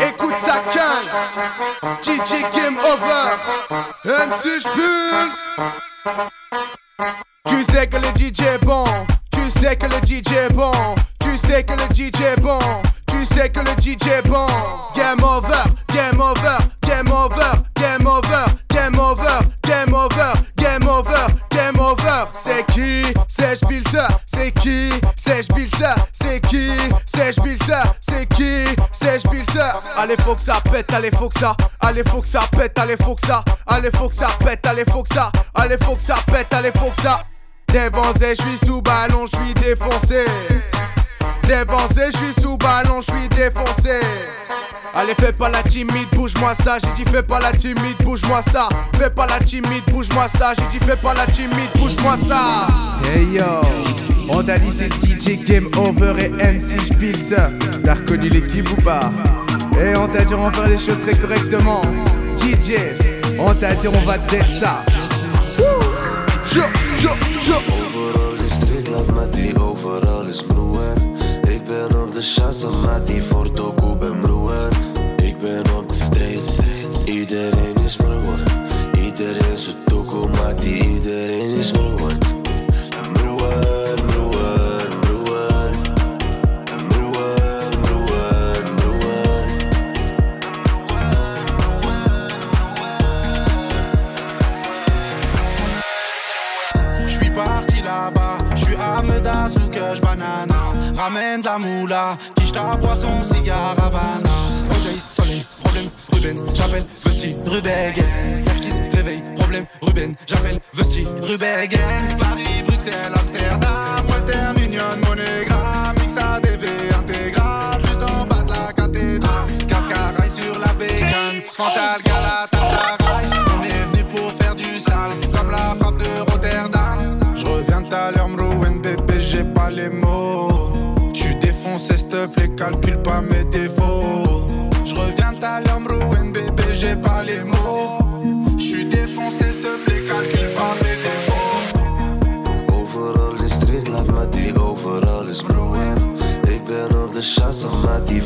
Écoute ça calme. DJ Game Over. MC Spulse allez faut que ça Allez faut que ça pète, allez faut que ça Allez faut que ça pète, allez faut que ça Allez faut que ça pète, allez faut que ça Dévancé, je suis sous ballon, je suis défoncé. Dévancé, je suis sous ballon, je suis défoncé. Allez, fais pas la timide, bouge-moi ça. J'ai dit, fais pas la timide, bouge-moi ça. Fais pas la timide, bouge-moi ça. J'ai dit, fais pas la timide, bouge-moi ça. Hey yo, on t'a dit DJ Game Over et MC Spilzer. T'as reconnu l'équipe ou pas? Et on t'a dit, on va faire les choses très correctement. DJ, on t'a dit, on va d'être ça. Yo, yo, yo. Overal is street love met die overal is broer Ik ben op de chassa met die voor Toku ben la moula, tige ta boisson, cigare Havana. Oseille, soleil, problème, Ruben, j'appelle Vesti, Rubegen. Merkis, réveil, problème, Ruben, j'appelle Vesti, Rubegen. Paris, Bruxelles, Amsterdam, Western Union, Monégram, XADV intégral, juste en bas de la cathédrale. Cascaraille sur la bécane, Mental Galatasaray. On est venu pour faire du sale, comme la frappe de Rotterdam. Je reviens tout à l'heure, Mrouen, bébé, j'ai pas les mots. Te plaît, calcule pas mes défauts. Je reviens à Mrouen, bébé, j'ai pas les mots. Je suis défoncé, s'il te plaît, calcule pas mes défauts. Overal is street love met die overal is broer Ik ben op de chassa met die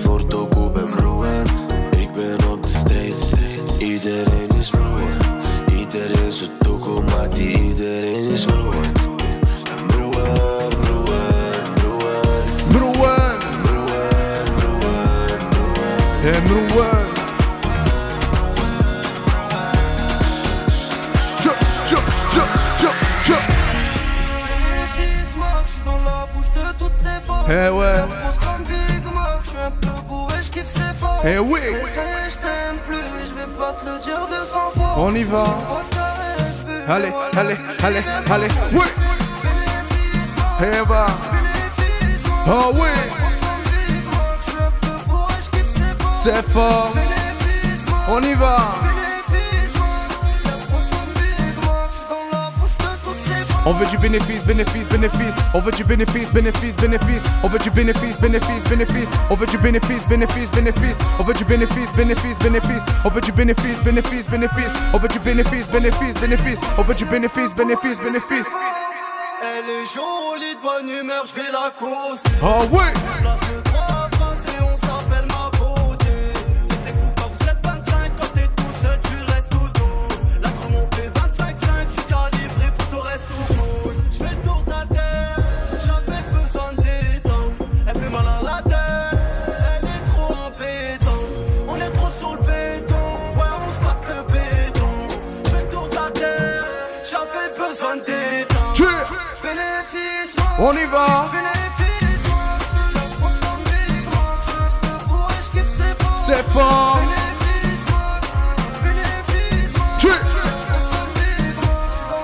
Allez, allez, allez. Oui. Eh bah. Oh oui. C'est fort. On y va. On veut du bénéfice, bénéfice, bénéfice. On veut du bénéfice, bénéfice, bénéfice. On veut du bénéfice, bénéfice, bénéfice. On veut du bénéfice, bénéfice, bénéfice. On veut du bénéfice, bénéfice, bénéfice. On veut du bénéfice, bénéfice, bénéfice. On veut du bénéfice, bénéfice, bénéfice. On veut du bénéfice, bénéfice, bénéfice. Elle est jolie de bonne humeur, je vais la coaster. Oh oui.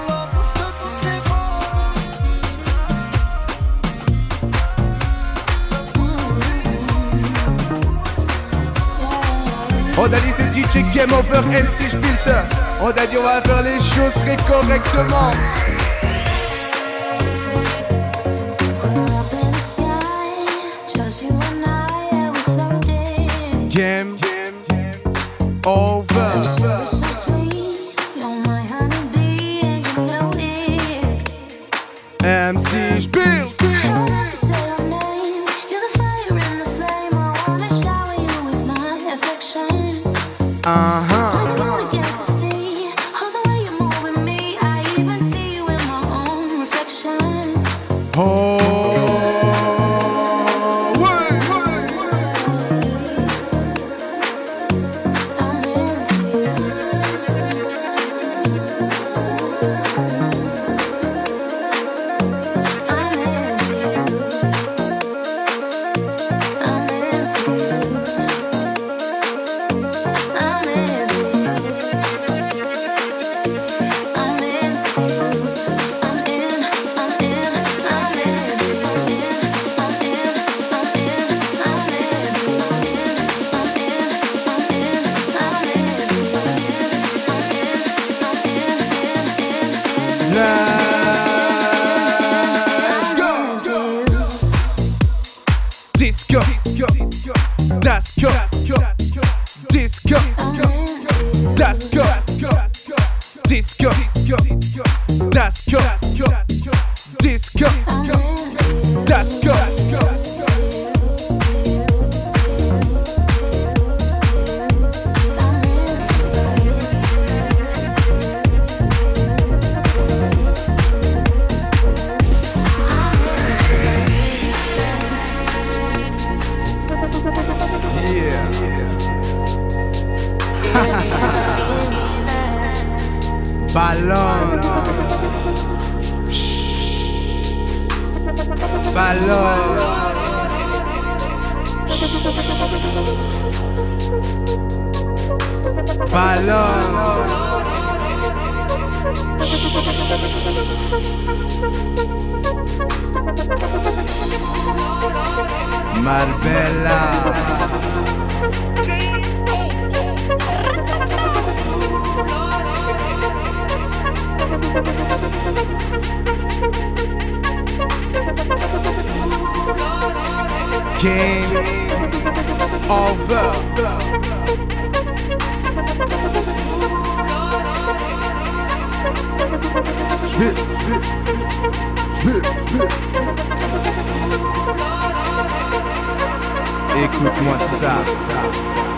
La bouche de toutes ces femmes. On a dit c'est DJ Game Over MC Spilzer. On a dit on va faire les choses très correctement. MC Spill. I Écoute-moi ça. Ouais,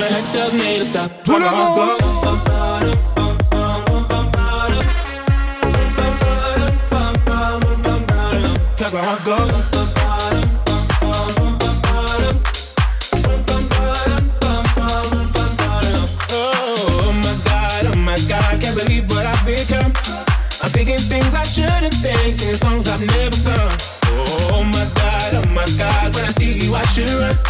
My head tells me to stop. Tout le My heart monde. goes, Cause my heart goes. Oh my god, oh my god, can't believe what I've become. I'm thinking things I shouldn't think, singing songs I've never sung. Oh my god, oh my god, when I see you I should run.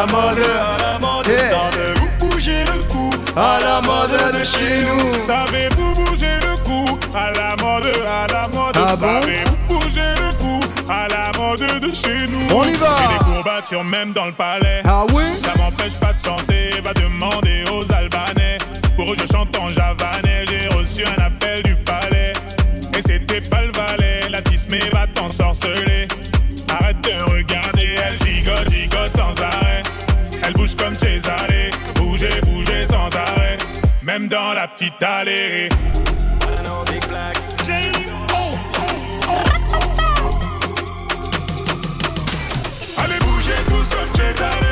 La mode, à la mode, Yeah. savez-vous bouger le cou à la mode de chez nous? Savez-vous bouger le cou à la mode, à la mode? Ah bon? Savez-vous bouger le cou à la mode de chez nous? On y va. J'ai des courbatures même dans le palais. Ah oui? Ça m'empêche pas de chanter, va demander aux Albanais. Pour eux je chante en javanais, j'ai reçu un appel du palais. Et c'était pas le valet, la tismée va t'ensorceler Même dans la petite allée Allez bougez tous comme Cesare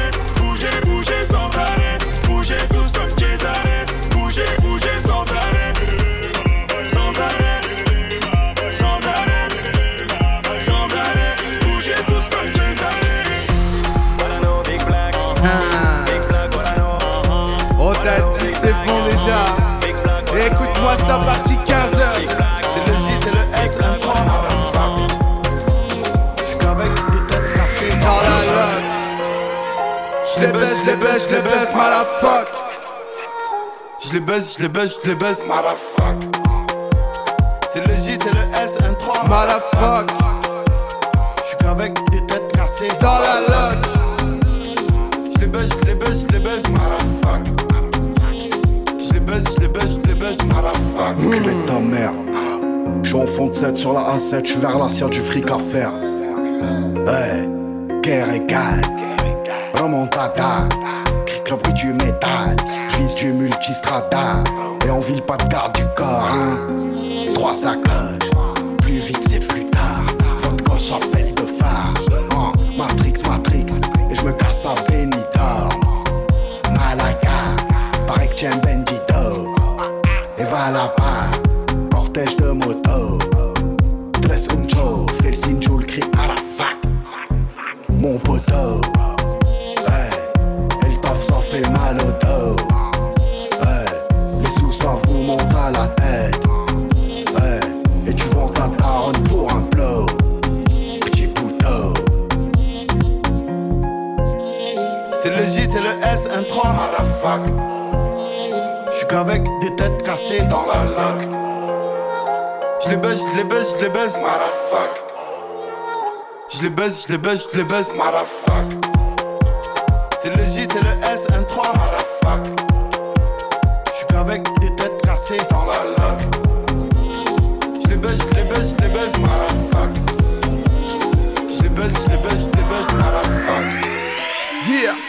je les baisse, motherfuck Je les baisse, je les baisse, je les baisse, motherfuck C'est le J, c'est le S, un 3 Motherfuck J'suis qu'avec des têtes cassées dans la loque Je les baisse, je les baisse, je les baisse, motherfuck Je les baisse, je les baisse, je les baisse, motherfuck Enculé de ta mère. Je suis en fond de 7 sur la A7, je suis vers la du fric à faire. Ouais, guerre égale. Remontada, le bruit du métal. J'vise du multistrada. Et on ville pas de garde du corps, hein. Trois sacoches, plus vite c'est plus tard. Votre gauche appelle de phare. Hein, Matrix, Matrix. Et je me casse à Benidorm. Malaga, pareil que tiens Bendito. Et va là-bas, cortège de moto. Tres un show, fais le signe, le cri C'est le J, c'est le S, un 3 motherfuck J'suis qu'avec des têtes cassées dans la loque Je les baisse, je les baisse, je les baisse, motherfuck Je les baisse, je les baisse, je les baisse, motherfuck C'est le J, c'est le S, un 3 motherfuck J'suis qu'avec des têtes cassées dans la loque Je les baisse, je les baisse, je les baisse, motherfuck Je les baisse, je les baisse, je les baisse, motherfuck Yeah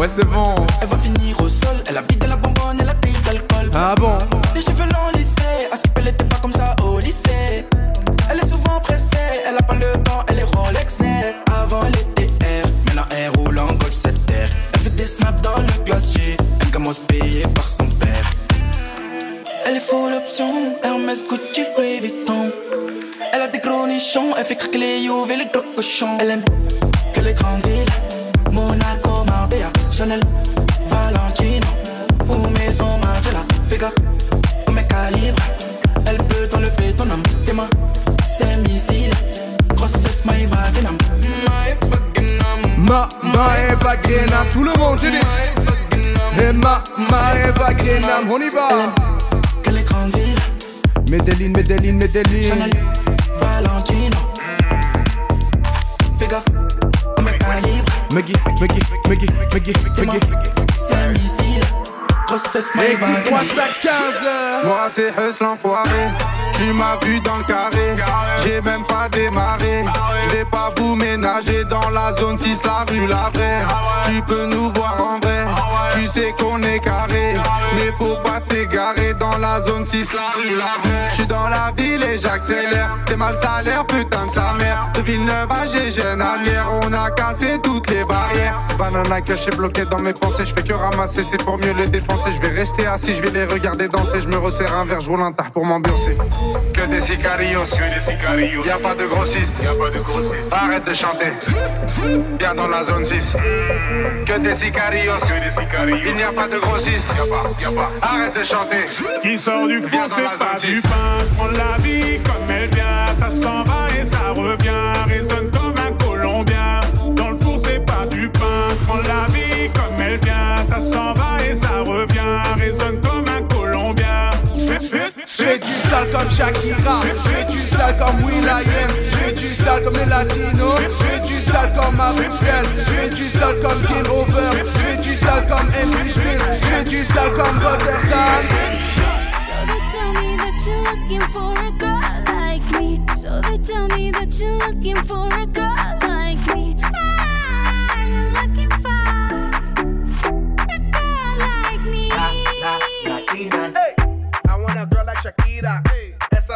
Ouais c'est bon Elle va finir au sol. Elle a vidé la bonbonne, elle a pris d'alcool. Ah bon? Les cheveux longs lissés. À ce qu'elle était pas comme ça au lycée. Elle est souvent pressée. Elle a pas le temps, elle est Rolexée. Avant, elle était R. Maintenant, elle roule en Golf 7 R. Elle fait des snaps dans le glacier. Elle commence payée par son père. Elle est full option. Hermès, Gucci, Louis Vuitton. Elle a des gros nichons, elle fait craquer les Juve et les gros cochons. Elle aime que les grandes villes, Monaco, Marbella, Chanel, Valentino ou Maison Margiela. Fais gaffe au mec calibre, elle peut t'enlever ton âme. Tes mains, c'est missile, grosse fesse, my my fucking âme. Ma, Grenam Tout le monde j'ai dit My. Et ma, On y va que les grandes villes, Medellin, Medellin, Medellin Chanel, Valentino. Meggy, Meggy, Meggy, Meggy, Meggy C'est un missile, grosse fesse, my Écoute-moi wagon. ça 15h Moi c'est Hus l'enfoiré Tu m'as vu dans le carré, j'ai même pas démarré. Je vais pas vous ménager dans la zone 6, la rue la vraie. Tu peux nous voir en vrai, tu sais qu'on est carré. Mais faut pas t'égarer dans la zone 6, la rue la vraie. J'suis dans la ville et j'accélère. T'es mal salaire, putain de sa mère. De Villeneuve à Gégène on a cassé toutes les barrières. Banana que j'ai bloqué dans mes pensées, je fais que ramasser, c'est pour mieux les dépenser. Je vais rester assis, je vais les regarder danser. Je me resserre un verre, je roule un tard pour m'ambiancer. Que des sicarios, Que des sicarios. y a pas de grossistes. Y a pas de grossistes. Arrête de chanter. Viens dans la zone 6. Que des sicarios. Que des sicarios. Il n'y a pas de grossistes. Y a pas, y a pas. Arrête de chanter. Ce qui sort du four, dans c'est la pas zone du six. pain. Je prends la vie comme elle vient. Ça s'en va et ça revient. Résonne comme Ça s'en va et ça revient. Résonne comme un Colombien. J'fais, j'fais, J'fais du sale comme Shakira, j'fais du sale comme Will.i.am, j'fais du sale comme les Latinos, j'fais du sale comme Bruxelles, j'fais du sale comme Game Over, j'fais du sale comme MC Spill, j'fais du sale comme Rotterdam. So they tell me that you're looking for a girl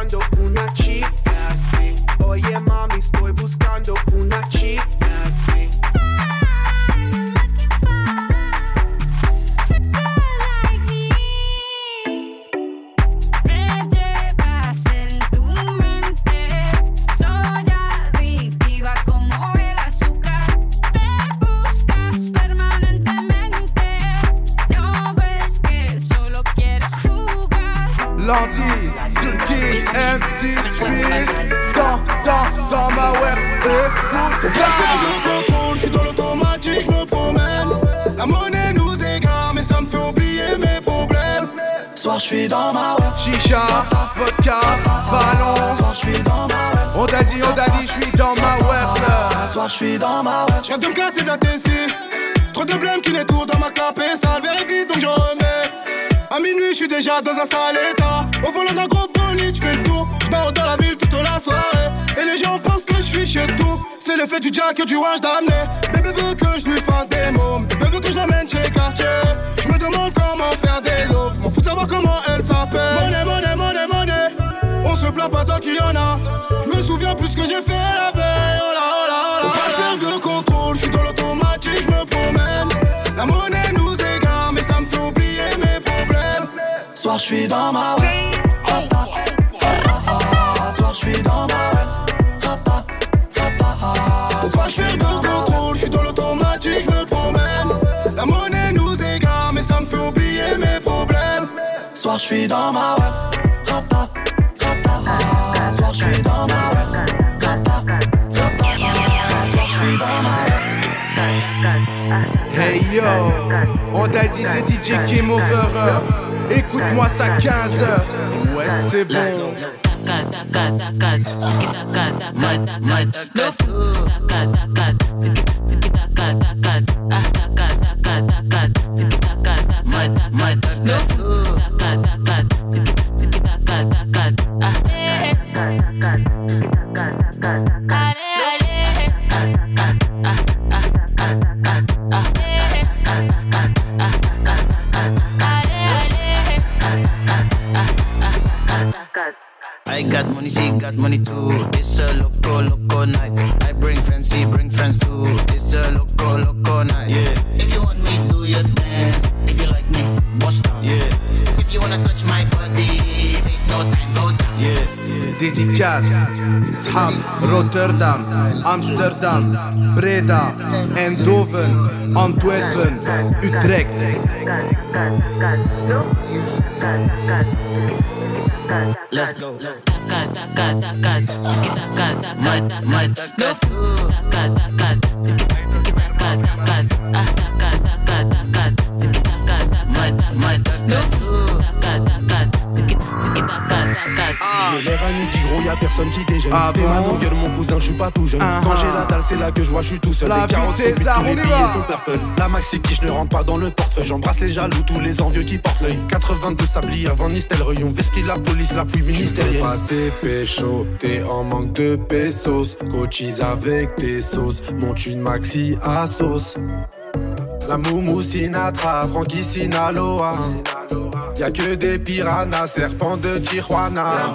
condo got money too. It's a loco, loco night. I bring she bring friends too. It's a loco, loco night. Yeah. If you want me, do your dance. If you like me, bust down. Yeah. If you wanna touch my body, there's no time, go down. Yeah. Des dédicace. Shab, Rotterdam, Amsterdam, Breda, Eindhoven, Antwerpen, Utrecht. Let's go. Let's Might, gros, y'a personne qui déjeune. Ah T'es bon ma gueule, mon cousin, je suis pas tout jeune. Ah Quand ah. j'ai la dalle, c'est là que je vois, je suis tout seul. La Les 40 vie de César, tous les on y billets va. sont purple. La maxi qui je ne rentre pas dans le portefeuille. J'embrasse les jaloux, tous les envieux qui portent l'œil. 82 sabliers avant Nistelrooy. On vesquille la police, la fouille ministérielle. Passer pécho, t'es en manque de pesos. Cochise avec tes sauces, monte une maxi à sauce. La Moumou Sinatra, Frankie Sinaloa. Y'a que des piranhas, serpents de Tijuana.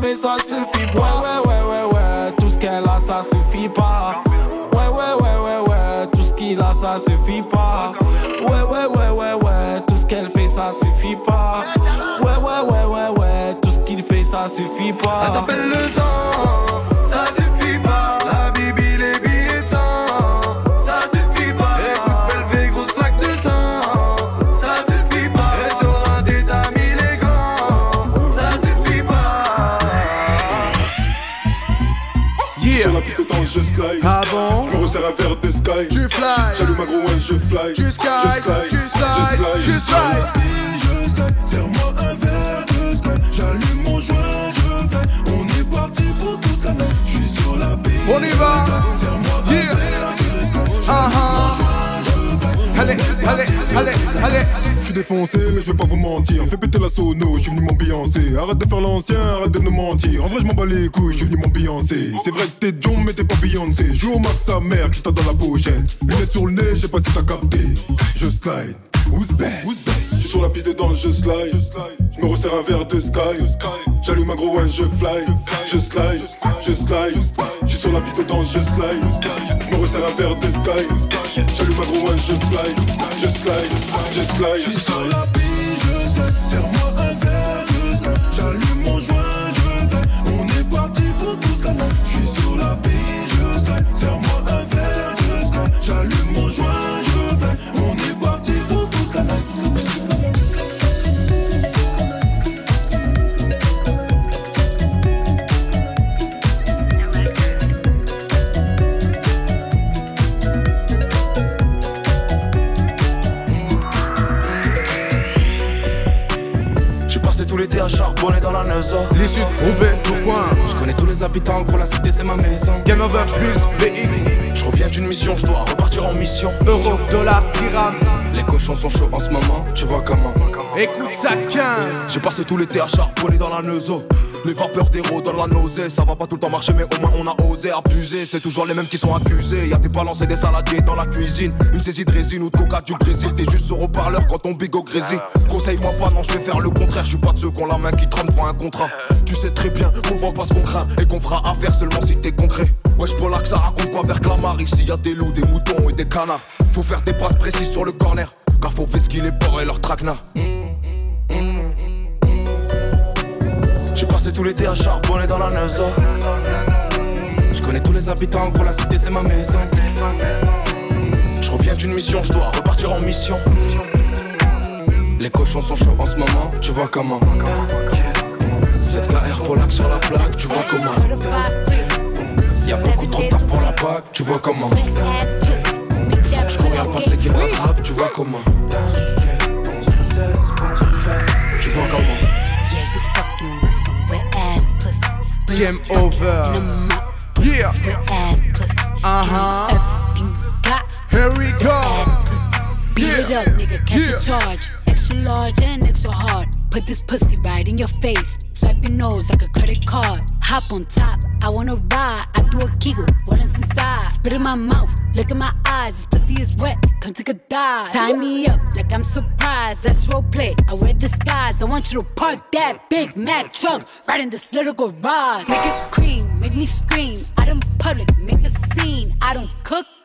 mais ça suffit pas Ouais ouais ouais ouais ouais Tout ce qu'elle a ça suffit pas Ouais ouais ouais ouais ouais Tout ce qu'il a ça suffit pas Ouais ouais ouais ouais ouais Tout ce qu'elle fait ça suffit pas Ouais ouais ouais ouais ouais Tout ce qu'il fait ça suffit pas Elle t'appelle le sang, slide. Ah bon? Je me resserre un verre de sky. Tu fly. J'allume ma gros je fly. Tu slide, tu slide, tu slide. Je slide, serre-moi un verre de sky. J'allume mon joint, je fly. On est parti pour toute la nuit. Je suis sur la piste. On y va. Serre-moi un Yeah. verre de sky. Ah ah. Allez, allez, allez, allez. Suis défoncé, mais je vais pas vous mentir. Fais péter la sono, je suis venu m'ambiancer. Arrête de faire l'ancien, arrête de nous mentir. En vrai, je m'en bats les couilles, je suis venu m'ambiancer. C'est vrai que t'es John, mais t'es pas Beyoncé. Joue au max sa mère, qui t'a dans la pochette. Lunettes sur le nez, je sais pas si t'as capté. Je slide. Who's suis sur la piste de danse, je slide. Je me resserre un verre de sky. J'allume un gros one, je fly. Je slide, je slide. Je suis sur la piste de danse, je slide. Je me resserre un verre de sky. J'allume un gros one, je fly. Je slide, je slide. Je sur la piste, je slide. Serre-moi un verre de sky. J'allume mon joint, je fly. On est parti pour toute la nuit. Je sur la piste, je slide. Serre-moi un verre de sky. J'allume mon joint, charbonner dans la Neuza. L'issue de Roubaix, Tourcoing. Je connais tous les habitants, gros, la cité c'est ma maison. Game over, plus BX. Je reviens d'une mission, je dois repartir en mission. Euro, dollar, dirham. Les cochons sont chauds en ce moment, tu vois comment. Écoute ça, 15. J'ai passé tout l'été à charbonner dans la Neuza. Les vapeurs d'héros dans la nausée, ça va pas tout le temps marcher, mais au moins on a osé abuser. C'est toujours les mêmes qui sont accusés. Y'a des balances et des saladiers dans la cuisine. Une saisie de résine ou de coca du Brésil. T'es juste sur haut-parleur quand ton bigot grésille. Conseille-moi pas, non, je vais faire le contraire. Je suis pas de ceux qui ont la main qui trempe devant un contrat. Tu sais très bien qu'on vend pas ce qu'on craint et qu'on fera affaire seulement si t'es concret. Wesh, pour là que ça raconte quoi vers Clamart? Ici y a des loups, des moutons et des canards. Faut faire des passes précises sur le corner. Car faut qu'il les porcs et leurs traquenards. J'ai passé tout l'été à charbonner dans la Neuza. Je connais tous les habitants, gros, la cité c'est ma maison. Je reviens d'une mission, je dois repartir en mission. Les cochons sont chauds en ce moment, tu vois comment. 7KR pour l'axe sur la plaque, tu vois comment. Y'a beaucoup trop de taf pour la PAC, tu vois comment. Je cours à le passé qui me rattrape, tu vois comment. Tu vois comment. Game over. Yeah. Uh huh. Everything you got. Here we go. Beat it up, nigga, catch Yeah. a charge. Extra large and extra hard. Put this pussy right in your face. Swipe your nose like a credit card. Hop on top, I wanna ride. I do a giggle, rollins inside. Spit in my mouth, look in my eyes. This pussy is wet, come take a dive. Tie me up like I'm surprised. That's roleplay. I wear disguise. I want you to park that Big Mac truck right in this little garage. Make it cream, make me scream. Out in public, make a scene. I don't cook.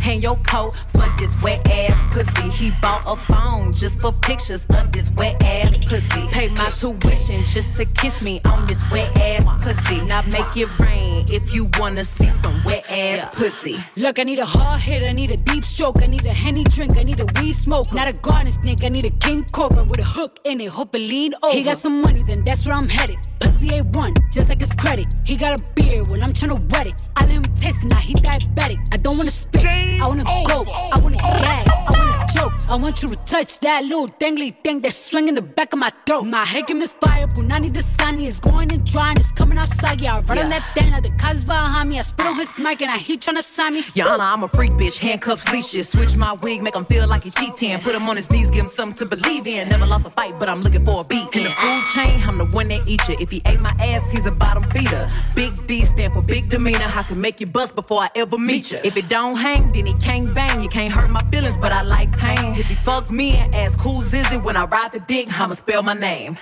hang your coat for this wet ass pussy. He bought a phone just for pictures of this wet ass pussy. Pay my tuition just to kiss me on this wet ass pussy. Now make it rain if you wanna see some wet ass pussy. Look, I need a hard hit, I need a deep stroke, I need a henny drink, I need a weed smoke. Not a garden snake, I need a king cobra with a hook in it, hope it lean over. He got some money, then that's where I'm headed. Pussy A1, just like his credit. He got a beard when I'm tryna wet it. I let him taste it, now he diabetic. I don't wanna spit, I wanna go, I wanna gag, I wanna choke. I want you to touch that little dangly thing that's swinging the back of my throat. My head can misfire, Punani the sunny is going and drying, it's coming outside. Yeah, I run on that thing, now the cuz behind me. I spit on his mic and I he tryna sign me. Your Honor, I'm a freak bitch, handcuffs, leashes. Switch my wig, make him feel like he cheating. Put him on his knees, give him something to believe in. Never lost a fight, but I'm looking for a beat. In the food chain, I'm the one that eat you. If he ate my ass, he's a bottom feeder. Big D stand for big demeanor. I can make you bust before I ever meet you. If it don't hang, then he can't bang. You can't hurt my feelings, but I like pain. If he fuck me and ask who's is it? When I ride the dick, I'ma spell my name.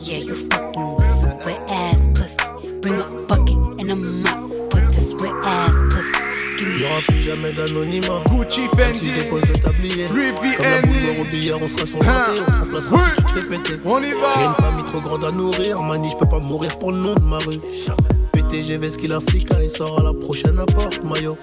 Yeah, you fucking with some wet ass pussy. Bring a bucket and a mop for this wet ass pussy. Y'aura plus jamais d'anonymat. Gucci, Même si je dépose le tablier. Louis Comme V. la Andy. boule au billard, on sera sur Hein. le on te remplacera si tu te fais péter. On y va. J'ai une famille trop grande à nourrir. Mani, je peux pas mourir pour le nom de ma rue. PTGV, ce qu'il il sort à la prochaine apporte, maillot.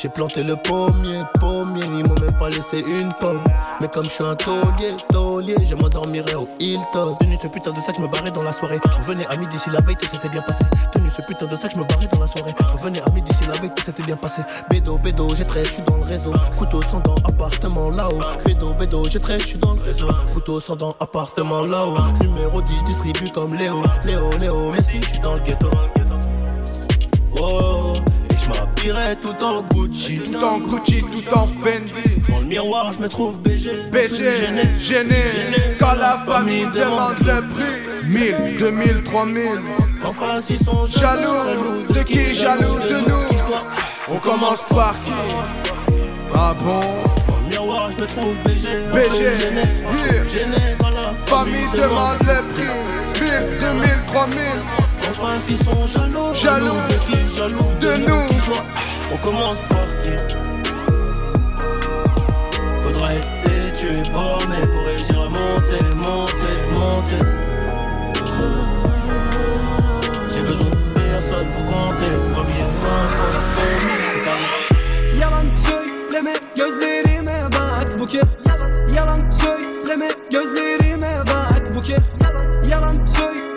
J'ai planté le pommier, pommier, ils m'ont même pas laissé une pomme. Mais comme je suis un taulier, taulier, je m'endormirai au Hilton. Tenu ce putain de sac, je me barrais dans la soirée. Je revenais à midi si la veille tout s'était bien passé. Tenu ce putain de sac, je me barrais dans la soirée. Je revenais à midi si la veille tout s'était bien passé. Bédo, bédo, j'ai trait, je suis dans le réseau. Couteau sans dents, appartement là-haut. Bédo, bédo, j'ai trait, je suis dans le réseau. Couteau sans dents, appartement là-haut. Numéro 10, je distribue comme Léo. Léo, Léo, mais si je suis dans le ghetto. Oh, et je m'habillerai tout en Gucci. Tout en Gucci, tout en Fendi. Dans le miroir, je me trouve BG. BG, gêné, quand la famille demande le prix. 1000, 2000, 3000 Enfin, s'ils sont Jaloux, de qui? jaloux de nous. On commence par qui? Ah bon? Dans le miroir, je me trouve BG. BG, Gêné, gêné, quand la Famille demande le prix. 1000, 2000, 3000 Enfin, s'ils sont jaloux, Jaloux de qui jaloux de nous On commence par qui? Faudra être têtu et borné pour réussir à monter, monter, monter. J'ai besoin de personne pour compter. Un billet de 5 quand il fait 1000, c'est carré. Yalan söyleme gözlerime bak bu kez Yalan söyleme gözlerime bak bu kez Yalan söyleme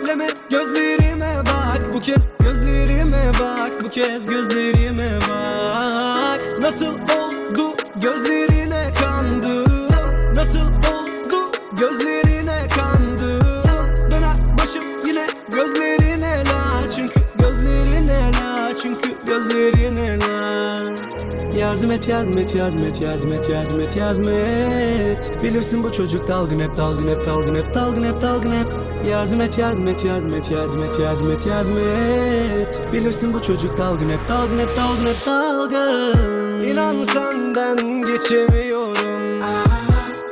gözlerime bak. Bu kez Gözlerime bak. Bu kez gözlerime bak. Nasıl oldu gözlerine kandım Nasıl oldu gözlerine kandım Döner başım yine gözlerine la. Çünkü gözlerine la. Çünkü gözlerine la Yardım et yardım et yardım et yardım et yardım et yardım et Bilirsin bu çocuk dalgın hep dalgın hep dalgın hep dalgın hep dalgın hep Yardım et yardım et yardım et yardım et yardım et yardım et Bilirsin bu çocuk dalgın hep dalgın hep dalgın hep dalgın İnan senden geçemiyorum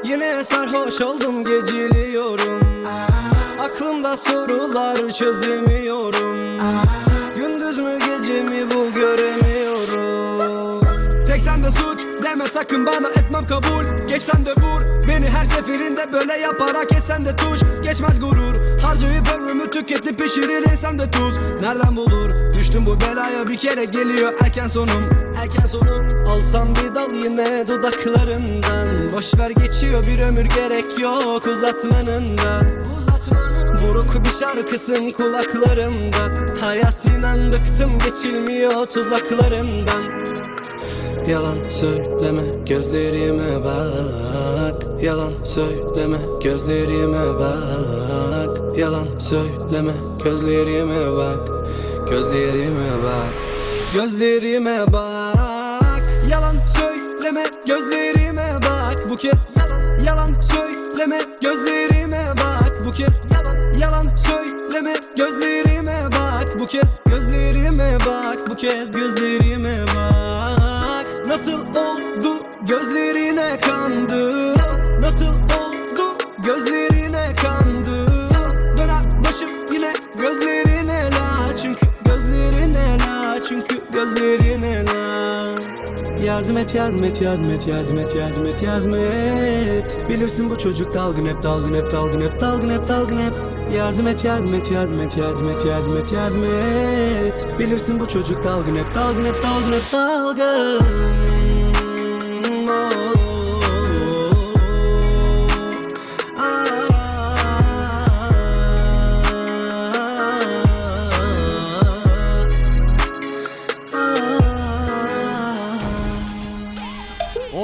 Yine sarhoş oldum geciliyorum Aklımda sorular çözemiyorum Gündüz mü gece mi bu göremiyorum sen suç Deme sakın bana etmem kabul. Geç sen de vur Beni her seferinde böyle yaparak esen de tuş. Geçmez gurur Harcayıp ömrümü tüketip pişirir insan de tuz. Nereden bulur? Düştüm bu belaya bir kere geliyor erken sonum. Erken sonum. Alsam bir dal yine dudaklarından. Boşver geçiyor bir ömür gerek yok uzatmanın da Uzatmanın. Buruk bir şarkısın kulaklarımda Hayat inan bıktım geçilmiyor tuzaklarımdan. Yalan söyleme gözlerime bak. Yalan söyleme gözlerime bak. Yalan söyleme gözlerime bak. Gözlerime bak. Gözlerime bak. Yalan söyleme gözlerime bak. Bu kez yalan, söyleme gözlerime bak. Bu kez yalan söyleme gözlerime bak. Bu kez gözlerime bak. Bu kez gözlerime bak. Nasıl oldu gözlerine kandı Nasıl oldu gözlerine kandı Döner başım yine gözlerine la Çünkü gözlerine la Çünkü gözlerine la Yardım et, yardım et, yardım et, yardım et, yardım et, yardım et Bilirsin bu çocuk dalgın hep, dalgın hep, dalgın hep, dalgın hep, dalgın hep Yardım et, yardım et, yardım et, yardım et, yardım et, yardım et Bilirsin bu çocuk dalgın hep, dalgın hep, dalgın hep, dalgın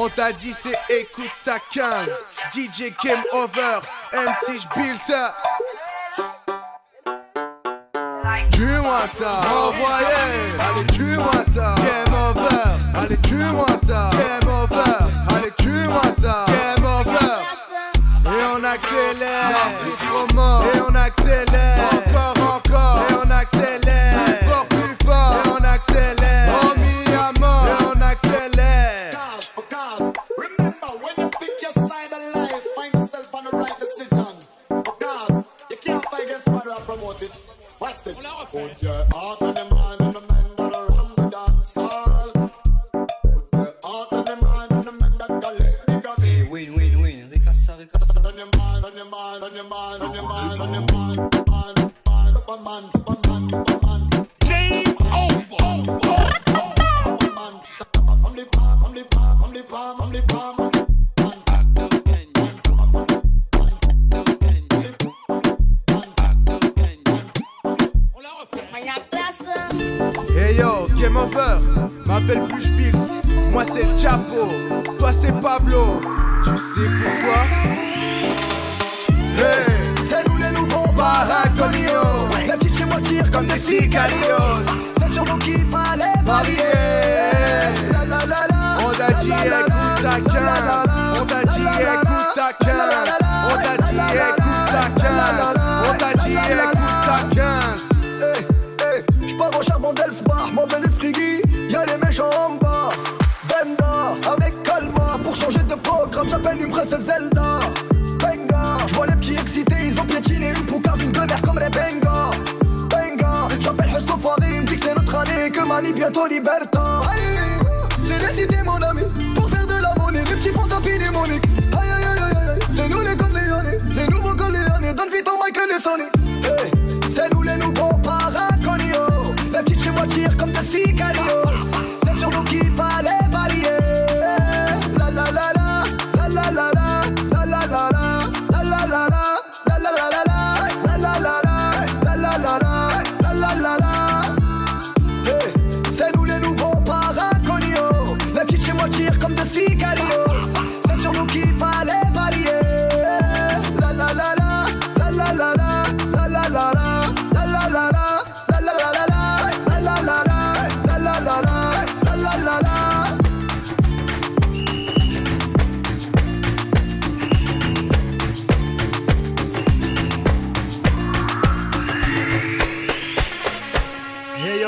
On t'a dit c'est écoute ça 15 DJ Game Over MC j'build ça. Tue-moi ça. Envoyez. Allez tue-moi ça. Game Over. Allez tue-moi ça. Game Over. Allez tue-moi ça. Game Over. Et on accélère. Et on accélère. Encore encore. Et on accélère.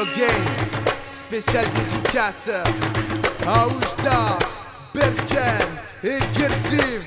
game. Spécial dédicace à Oujda, Berken et Gersim.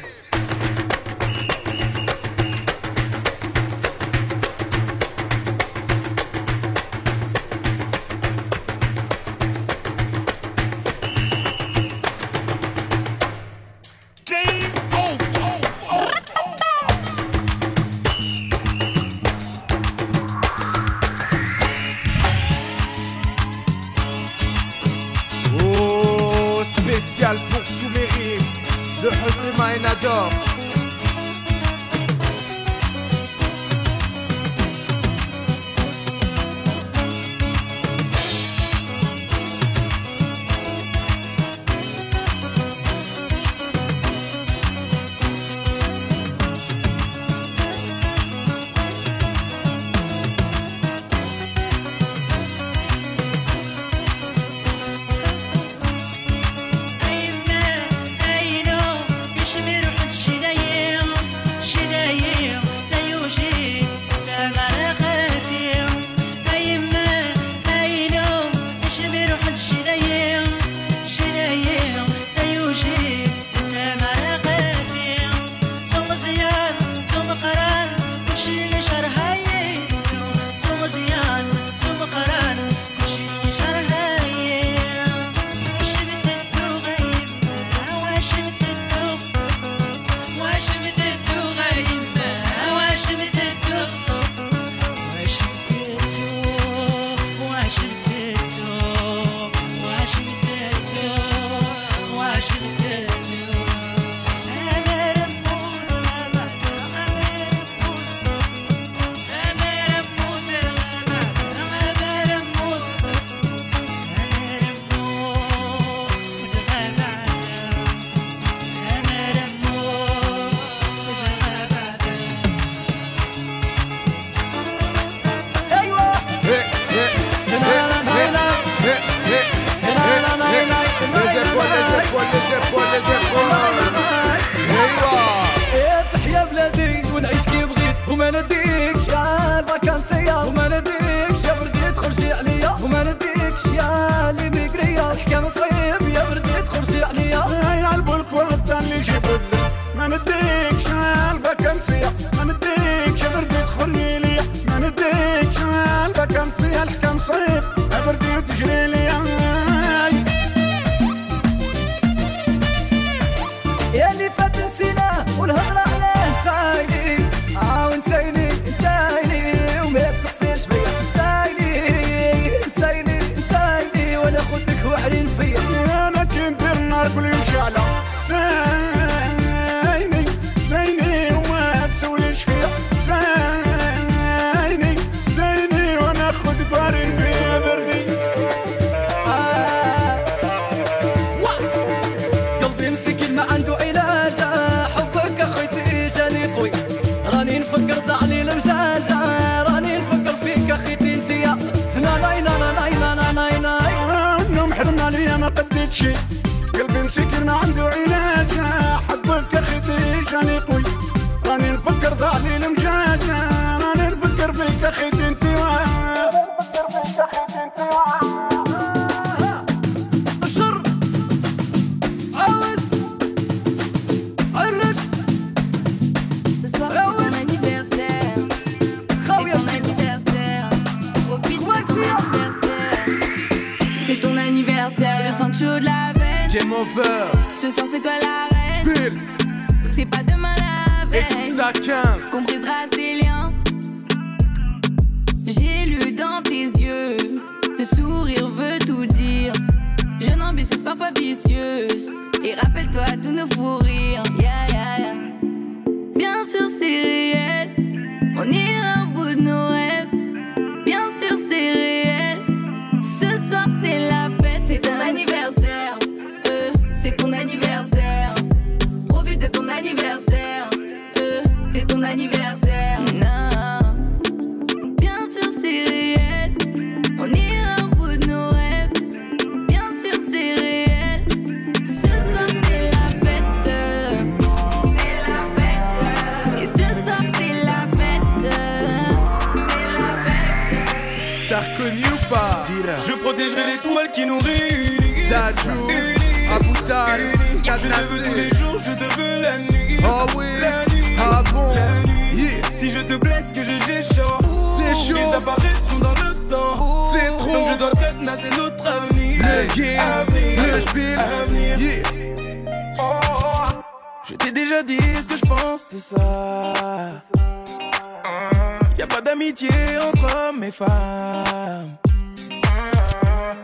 Hakan Seyhan ما Je protégerai l'étoile qui nous réunit. Dadju, Aboutal, Je te veux tous les jours, je te veux la nuit. Ah oui, la nuit, ah bon, la nuit. yeah. Si je te blesse, que je chaud. C'est chaud. Ils apparaîtront dans l'instant. C'est trop. Donc je dois cadenasser notre avenir. Le game, avenir, le spiel, avenir. yeah. Je t'ai déjà dit ce que je pense de ça. Y a pas d'amitié entre hommes et femmes.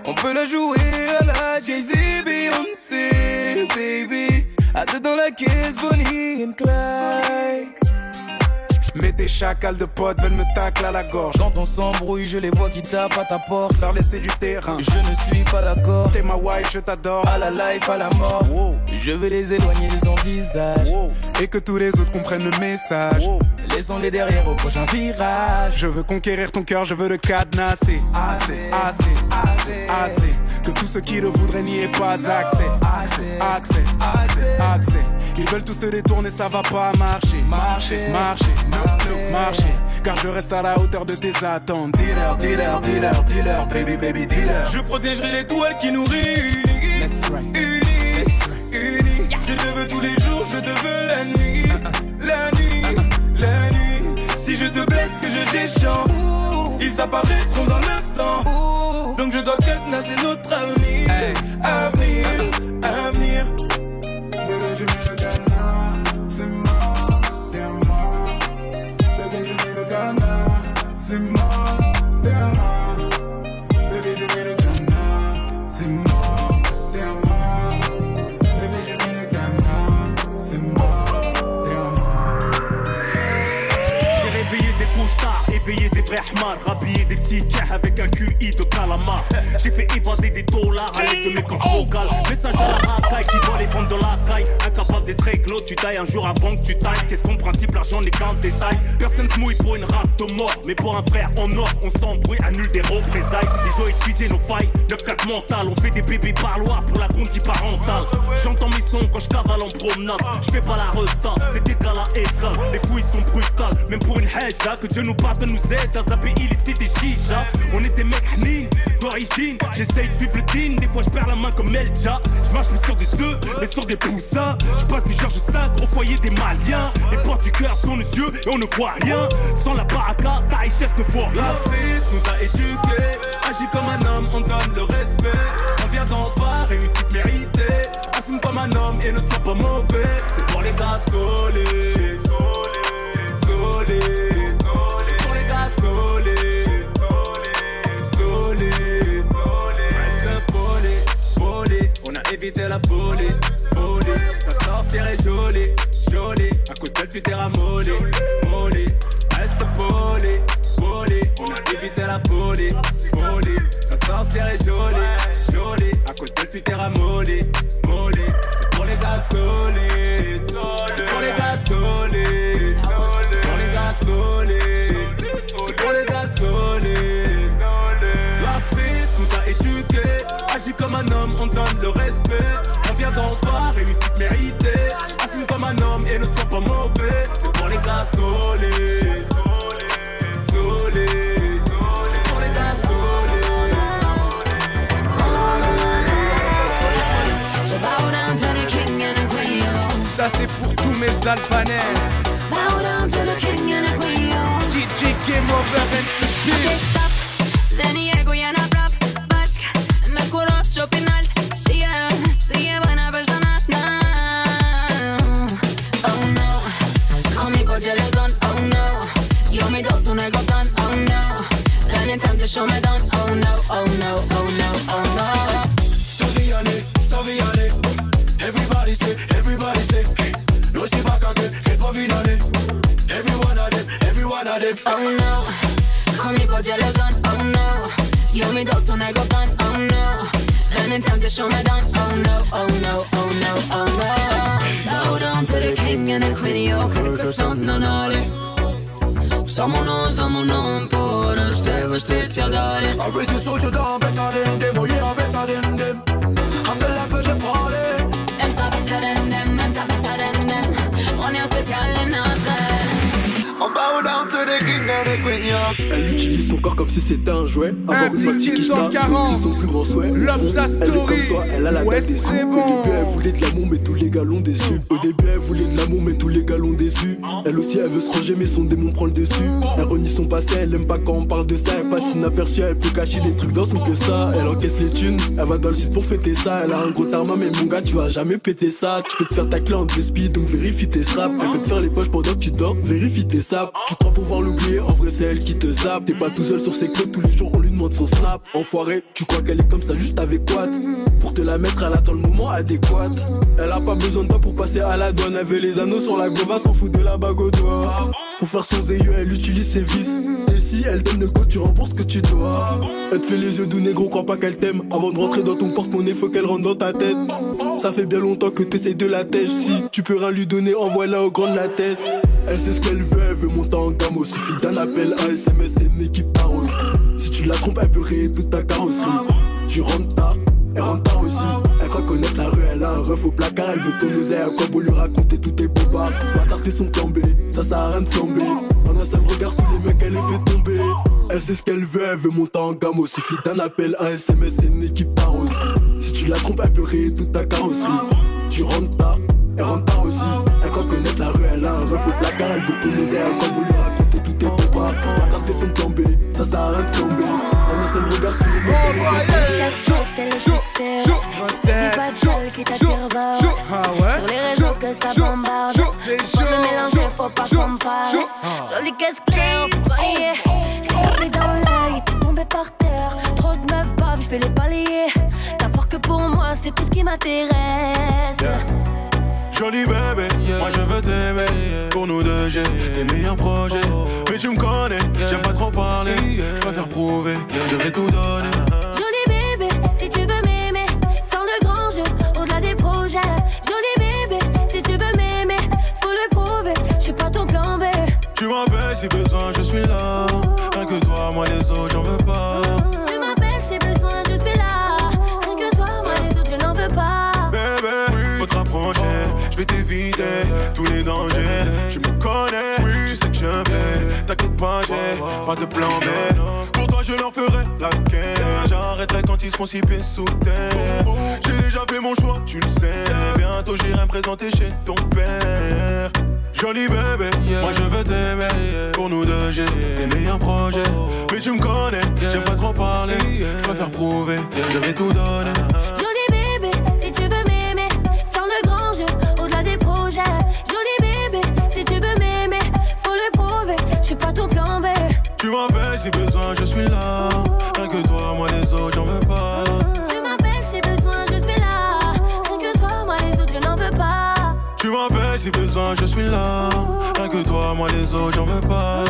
On peut la jouer à la Jay-Z, Beyoncé, baby. À deux dans la caisse, Bonnie and Clyde. Mais tes chacals de potes veulent me tacler à la gorge. Quand on s'embrouille, je les vois qui tapent à ta porte. T'as laissé du terrain. Je ne suis pas d'accord. T'es ma wife, je t'adore. À la life, à la mort. Je vais les éloigner de ton visage. Et que tous les autres comprennent le message. Laissons-les derrière au prochain virage. Je veux conquérir ton cœur, je veux le cadenasser. Assez, assez, assez, assez. Que tous ceux qui le voudraient n'y aient pas accès. Accès, accès, accès. Ils veulent tous te détourner, ça va pas marcher. Marcher, marcher, marcher. Car je reste à la hauteur de tes attentes. Dealer, dealer, dealer, dealer, baby, baby, dealer. Je protégerai l'étoile qui nous réunit. Unis, unis. Je te veux tous les jours, Si je te blesse, que je j'échange. Ils apparaîtront dans l'instant. Donc je dois cadenasser notre avenir. Avenir, avenir. Bébé, je mets le Ghana, c'est mort, derrière moi. Bébé, je mets le Ghana, c'est mort, vrais Ahmad, rhabillé des petits cas avec un QI de J'ai fait évader des dollars à de mes cordes vocales. Message à la racaille qui voit les ventes de la caille. Incapable d'être éclos, tu tailles un jour avant que tu tailles. Question principe, l'argent n'est qu'un détail. Personne se mouille pour une race de mort, mais pour un frère en or, on s'embrouille, annule des représailles. Ils ont étudié nos failles, 9-4 mental. On fait des bébés parloirs pour la conduite parentale. J'entends mes sons quand je cavale en promenade. Je fais pas la resta, c'est égal à égal. Les fouilles sont brutales, même pour une là, que Dieu nous pardonne nous aide dans un pays illicite et chicha. On des mecs d'origine. J'essaye de suivre le team, des fois je perds la main comme Elja. Je marche plus sur des œufs, mais sur des poussins. Je passe du Georges V au foyer des Maliens. Les portes du cœur sont nos yeux et on ne voit rien. Sans la baraka, ta richesse ne vaut rien. La street nous a éduqués. Agis comme un homme, on donne le respect. On vient d'en bas, réussite méritée. Assume comme un homme et ne sois pas mauvais. C'est pour les gars. Solides. C'est La folie, folie. Ta sorcière est jolie, jolie. À cause d'elle, tu t'es ramolli, molly. Reste poli, poli. On a évité la folie, folie. Ta sorcière est jolie, jolie. À cause d'elle, tu t'es ramolli, molly. C'est pour les gars solides, pour les gars comme un homme, on donne le respect. On vient d'en bas, réussite méritée. Assume comme un homme et ne sois pas mauvais. C'est pour les gars. Solides. C'est pour les gars So bow down to the king and the queen, yo. Ça c'est pour tous mes albanais. Bow down to the king and the queen, yo. DJ Game Over nuestro final. Sigue, sigue buena persona. No. Oh no, call me por telefon. Oh no, yo me. Oh no, la nintendo show me don. Oh no, oh no, oh no, oh no. Saviane, Saviane, everybody say, everybody say, hey. no si va que, que pavinane. Everyone of them, everyone of them. Oh no, call me por telefon. Oh no, yo me doy una gotón. Oh no. And it's time to show my don. Oh no, oh no, oh no, oh no. Hold on to the king and the queen. Yok kırkırsandan hali. Samunos, samunon, por este vestirte a dar. Already told you down, better than si c'était un jouet. Avoir Impliqué qui 140. c'est son plus grand souhait. Lobsa Story. toi, elle a la Ouais, c'est bon. Au début, elle voulait de l'amour, mais tous les gars l'ont déçu. Au début, elle voulait de l'amour, mais tous les gars l'ont déçu. Elle aussi, elle veut se ranger, mais son démon prend le dessus. Elle renie son passé, elle aime pas quand on parle de ça. Elle passe inaperçue, elle peut cacher des trucs dans son que ça. Elle encaisse les thunes, elle va dans le sud pour fêter ça. Elle a un gros tarma, mais mon gars, tu vas jamais péter ça. Tu peux te faire ta clé en speed, donc vérifie tes straps. Elle peut te faire les poches pendant que tu dors, vérifie tes saps. Tu crois pouvoir l'oublier, en vrai, c'est elle qui te zappe. T'es pas tout seul sur ses clubs, tous les jours on lui demande son snap. Enfoiré, tu crois qu'elle est comme ça juste avec quoi Pour te la mettre, elle attend le moment adéquat. Elle a pas besoin de toi pour passer à la douane. Elle veut les anneaux sur la gova, s'en fout de la bague au doigt. Pour faire son zéyo, elle utilise ses vis. Et si elle donne le go, tu rembourses ce que tu dois. Elle te fait les yeux doux, négro, crois pas qu'elle t'aime. Avant de rentrer dans ton porte-monnaie, faut qu'elle rentre dans ta tête. Ça fait bien longtemps que t'essayes de la tèche. Si tu peux rien lui donner, envoie-la au grand de la thèse. Elle sait ce qu'elle veut, elle veut monter en gamme. Il suffit d'un appel, un SMS, c'est une équipe parole. Si tu la trompes, elle peut rayer toute ta carrosserie. Tu rentres tard, elle rentre tard aussi. Connaître la rue, elle a un ref au placard. Elle veut ton oseille, à quoi pour lui raconter tous tes bobards. Bâtard, c'est son plan B, ça sert à rien de flamber. En un seul regard, tous les mecs, elle les fait tomber. Elle sait ce qu'elle veut, elle veut monter en gamme. Il suffit d'un appel, un SMS, c'est une équipe parole. Si tu la trompes, elle peut rayer toute ta carrosserie. Tu rentres tard, elle rentre tard aussi. Elle croit connaître la rue, elle a un ref au placard. Elle veut oseille, à quoi lui raconter tous tes bobards. Bâtard, c'est son plan B, ça sert à rien de flamber. Un seul regard. Sur les réseaux que ça bombarde. Pas me mélanger, faut pas comparer. Jolie caisse claire, faut pas lier J'capé dans l'œil, t'es tombé par terre. Trop de meufs bavent, j'vais les balayer. T'as que pour moi, c'est tout ce qui m'intéresse Joli bébé, moi je veux t'aimer. Pour nous deux j'ai des meilleurs projets. Mais tu me connais, j'aime pas trop parler. Je préfère prouver, je vais tout donner. Joli bébé, si tu veux m'aimer Sans le grand jeu, au-delà des projets. Joli bébé, si tu veux m'aimer Faut le prouver, j'suis pas ton plan B. Tu m'appelles si besoin, je suis là. Rien que toi, moi les autres, J'ai déjà fait mon choix, tu le sais. Bientôt j'irai présenter chez ton père. Joli bébé, moi je veux t'aimer. Pour nous deux j'ai yeah. des meilleurs projets. Oh. Mais tu me connais, j'aime pas trop parler. Je préfère prouver, je vais tout donner. Uh-huh. Joli bébé, si tu veux m'aimer Sans le grand jeu, au-delà des projets. Joli bébé, si tu veux m'aimer Faut le prouver, je suis pas ton plan B. Tu m'appelles si besoin, je suis là. Si besoin, je suis là. Rien que toi, moi les autres, j'en veux pas.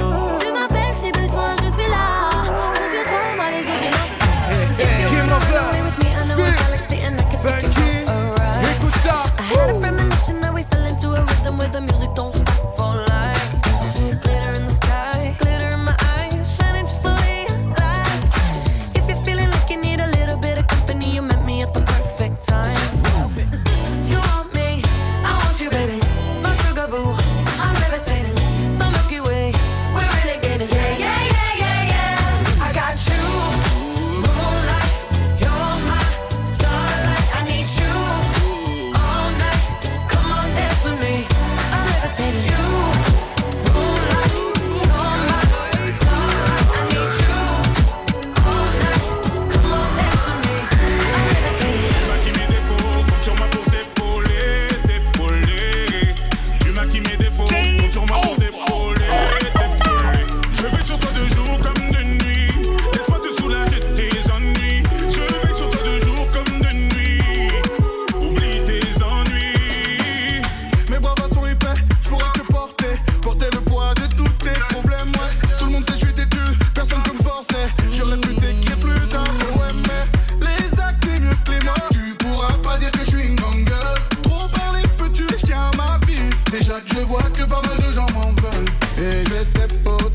toujours m'en veulent. Et j'étais pote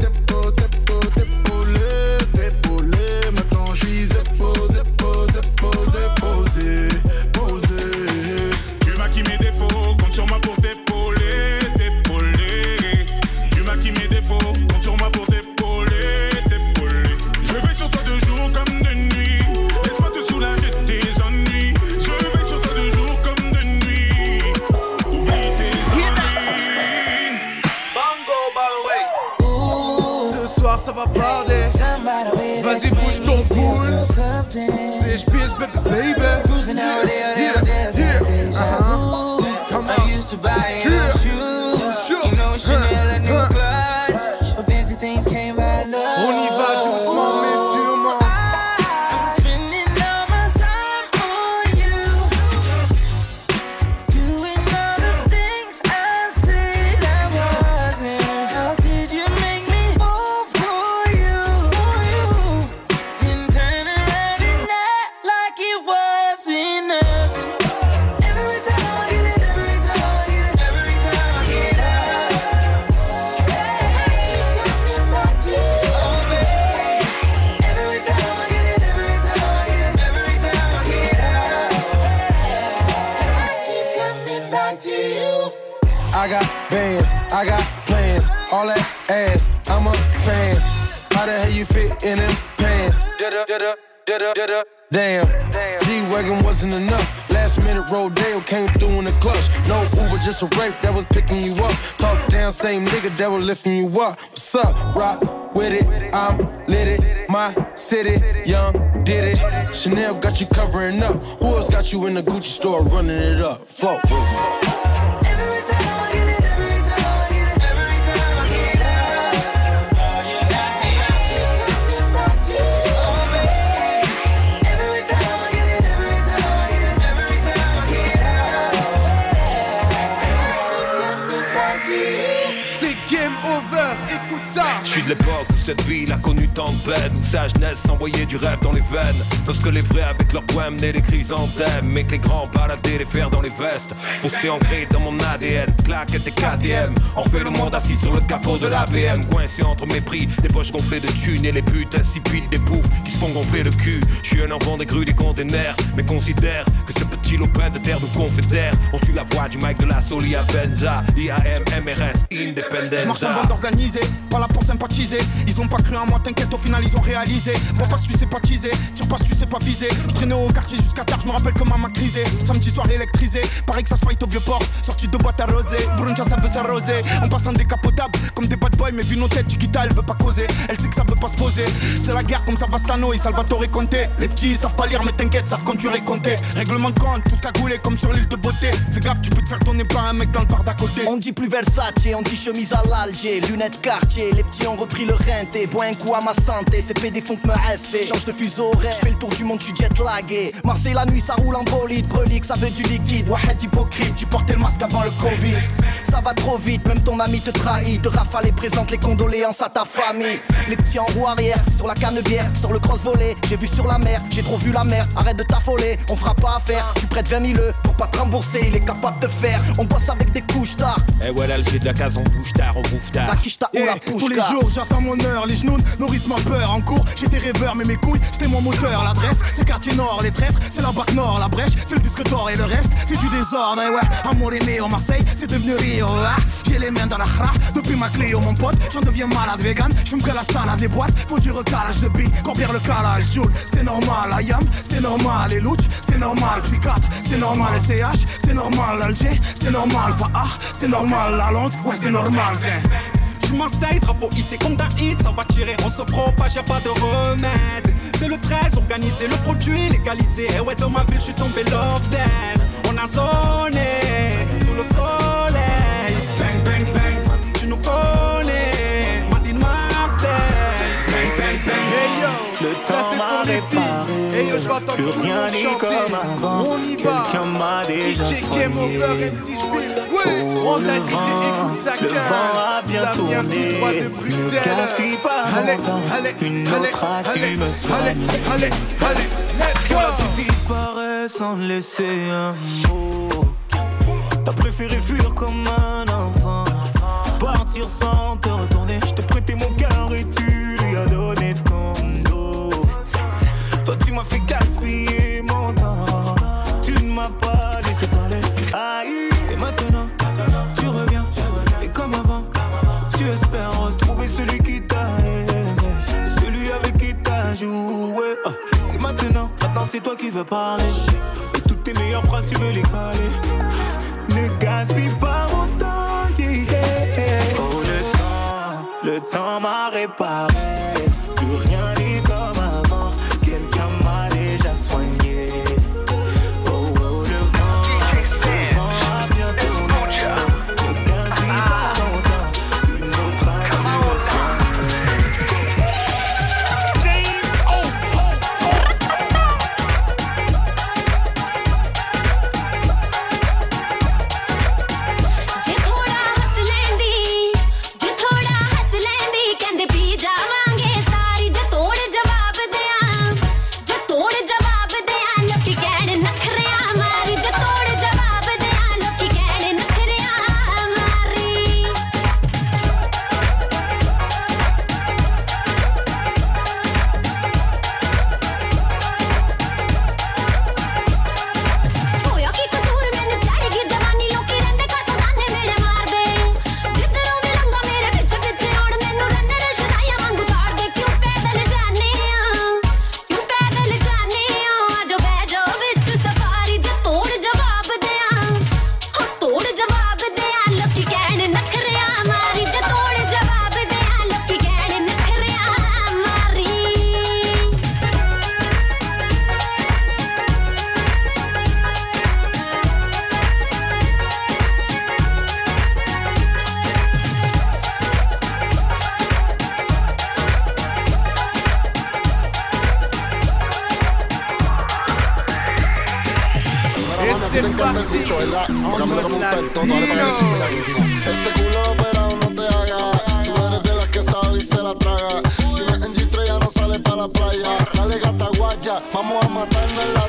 the Gucci store running it up. Fuck. Je suis de l'époque où cette ville a connu tant de peine, où sa jeunesse s'envoyait du rêve dans les veines. Parce que les vrais avec leurs poèmes nés des chrysanthèmes Mais que les grands baladés les fers dans les vestes. Fossé ancré dans mon ADN, claquette et KDM On fait le monde assis sur le capot de la BM Coincé entre mépris, des poches gonflées de thunes Et les buts insipides des poufs qui se font gonfler le cul. Je suis un enfant des grues, des containers Mais considère que ce petit lopin de terre nous confédère. On suit la voie du Mike de la Soli à IAM, MRS, Independenza Je marche en bande organisée, pas là pour sympathiser. Ils ont pas cru en moi, t'inquiète, au final ils ont réalisé. Bon pas tu sais pas pas tu sais pas viser. Je traînais au quartier jusqu'à tard, je me rappelle comment m'a crisé. Samedi soir électrisé, pareil que ça se fight au vieux port. Sorti de boîte arrosée, Bruncha ça veut s'arroser. On passe en décapotable, comme des bad boys, mais vu nos têtes, Chiquita elle veut pas causer. Elle sait que ça veut pas se poser. C'est la guerre comme Savastano et Salvatore Conte. Les petits ils savent pas lire, mais t'inquiète, savent conduire et compter. Règlement de compte, tout cagoulé comme sur l'île de beauté. Fais gaffe, tu peux te faire tourner par un mec dans le bar d'à côté. On dit plus Versace, on dit chemise à l'Alger, lunettes quartier, les petits ont repris le renté, bois un coup à ma santé, ces PD font que me rester. Change de fuseau horaire, je fais le tour du monde, tu jet lagué. Marseille la nuit, ça roule en bolide, brelique, ça veut du liquide. Wahed hypocrite, tu portais le masque avant le Covid. Ça va trop vite, même ton ami te trahit. De rafale et présente les condoléances à ta famille. Les petits en roue arrière, sur la canne bière, sur le cross volé. J'ai vu sur la mer, j'ai trop vu la mer. Arrête de t'affoler, on fera pas affaire. Tu prêtes 20 000 euros pour pas te rembourser, il est capable de faire. On bosse avec des couches tard. Eh ouais, l'Alger de la case, on bouge tard, on bouffe tard. La quiche ta ou Eh, la pouche tous les jours j'attends mon heure, les genoux nourrissent ma peur En cours j'étais rêveur mais mes couilles c'était mon moteur C'est quartier nord, les traîtres c'est la bac nord La brèche c'est le disque d'or et le reste c'est du désordre ouais, amour et au Marseille c'est devenu Rio ah, J'ai les mains dans la khra depuis ma clé oh mon pote. J'en deviens malade vegan, j'fume que la salade des boîtes. Faut du recalage de billes, combien le calage Joule, c'est normal, Ayam, c'est normal Et Louch, c'est normal, Psychiatre, c'est normal SCH, c'est normal, Alger, c'est normal Fahar, c'est normal, la Londres, ouais c'est normal c'est Je Marseille, drapeau hissé comme d'un hit, ça va tirer, on se propage, y'a pas de remède. C'est le 13, organisé, le produit légalisé. Et ouais, dans ma ville, je suis tombé love. On a zoné sous le soleil. Plus rien n'est comme avant. On y va. Quelqu'un m'a déjà DJ Game soigné. Over, MC Spill. Ouais, on t'a dit c'est écoute ça le 15. vent a bien ça vient tourné. tout droit de Ne Bruxelles. gaspille pas allez, Une allez, autre allez, me allez, allez, allez, let's go. Tu disparais sans laisser un mot. T'as préféré fuir comme un enfant. Partir sans te retourner. Je prêté mon cœur et tu lui as donné ton dos. Toi, tu m'as fait gaspiller c'est toi qui veux parler. Toutes tes meilleures phrases, tu veux les caler. Ne gaspille pas mon temps, yeah, yeah. Oh, le temps, le temps m'a réparé. Vamos a matarnos en la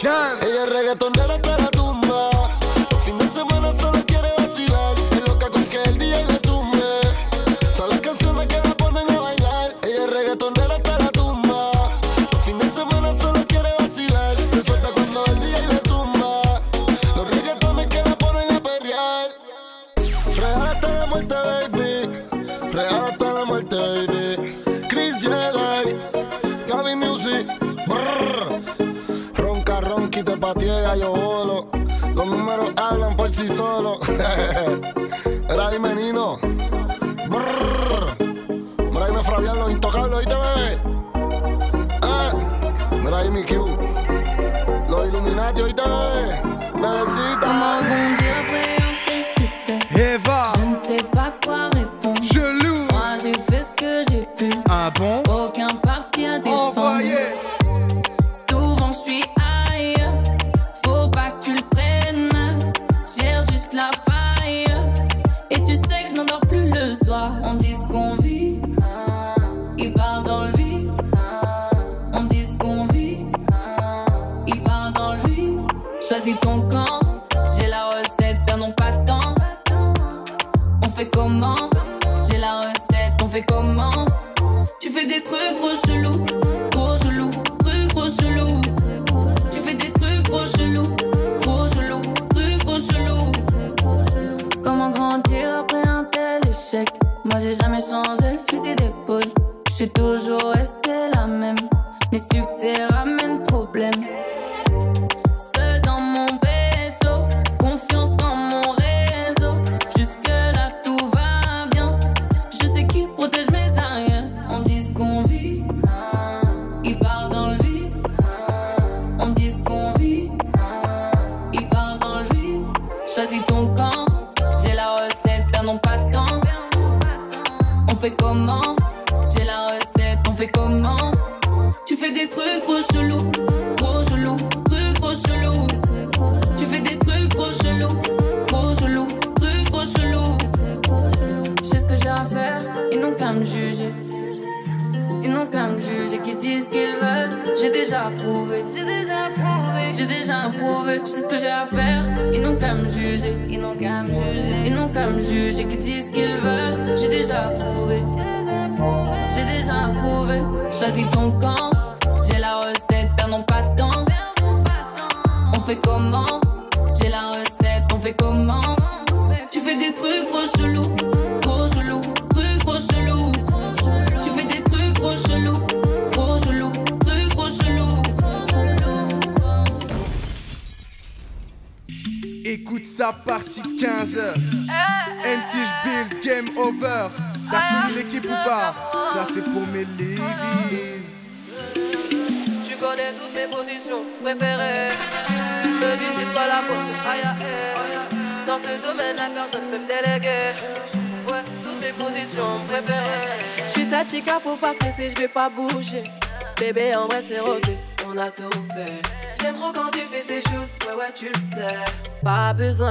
John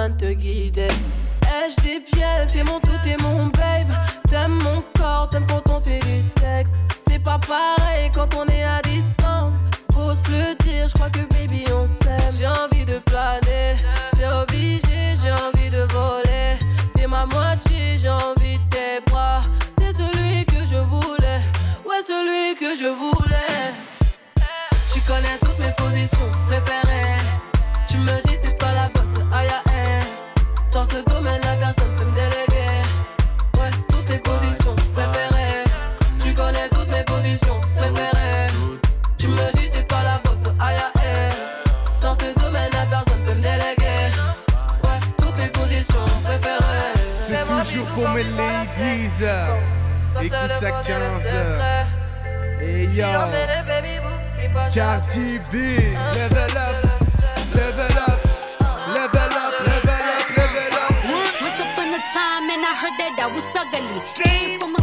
te guider. Ai-je des piels, t'es mon tout, t'es mon babe. T'aimes mon corps, t'aimes quand on fait du sexe. C'est pas pareil quand on est à distance. Faut se le dire, je crois que baby on s'aime. J'ai envie de planer, c'est obligé, j'ai envie de voler. T'es ma moitié, j'ai envie de tes bras. T'es celui que je voulais, ouais, celui que je voulais. Tu connais toutes mes positions, préfère Dans ce domaine, la personne peut me déléguer. Ouais, toutes les positions préférées. Tu connais toutes mes positions préférées. Tu me dis c'est toi la bosse, aïe aïe. Dans ce domaine, la personne peut me déléguer. Ouais, toutes les positions préférées. C'est toujours pour mes ladies. Écoute ça 15 heures. Hey yo, Cardi B, level up, level up. and I heard that I was ugly. Game.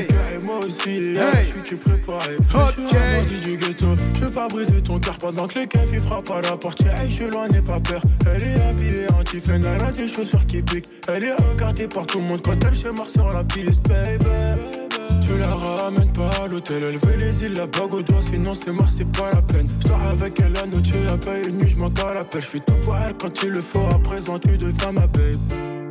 Hey. mon cœur et moi aussi, Hey. je suis tu préparé? Je suis un bandit du ghetto, je veux pas briser ton cœur pendant que les ils frappent à la porte. Hey, je suis loin, pas peur. Elle est habillée en tiflaine, elle a des chaussures qui piquent. Elle est regardée par tout le monde quand elle se marre sur la piste, baby. Tu la ramènes pas à l'hôtel, elle veut les îles, la bague au doigt, sinon c'est mort, c'est pas la peine. Je dors avec elle la nuit, y'a pas une nuit, je manque à l'appel. Je fais tout pour elle quand il le faut, à présent tu deviens ma babe.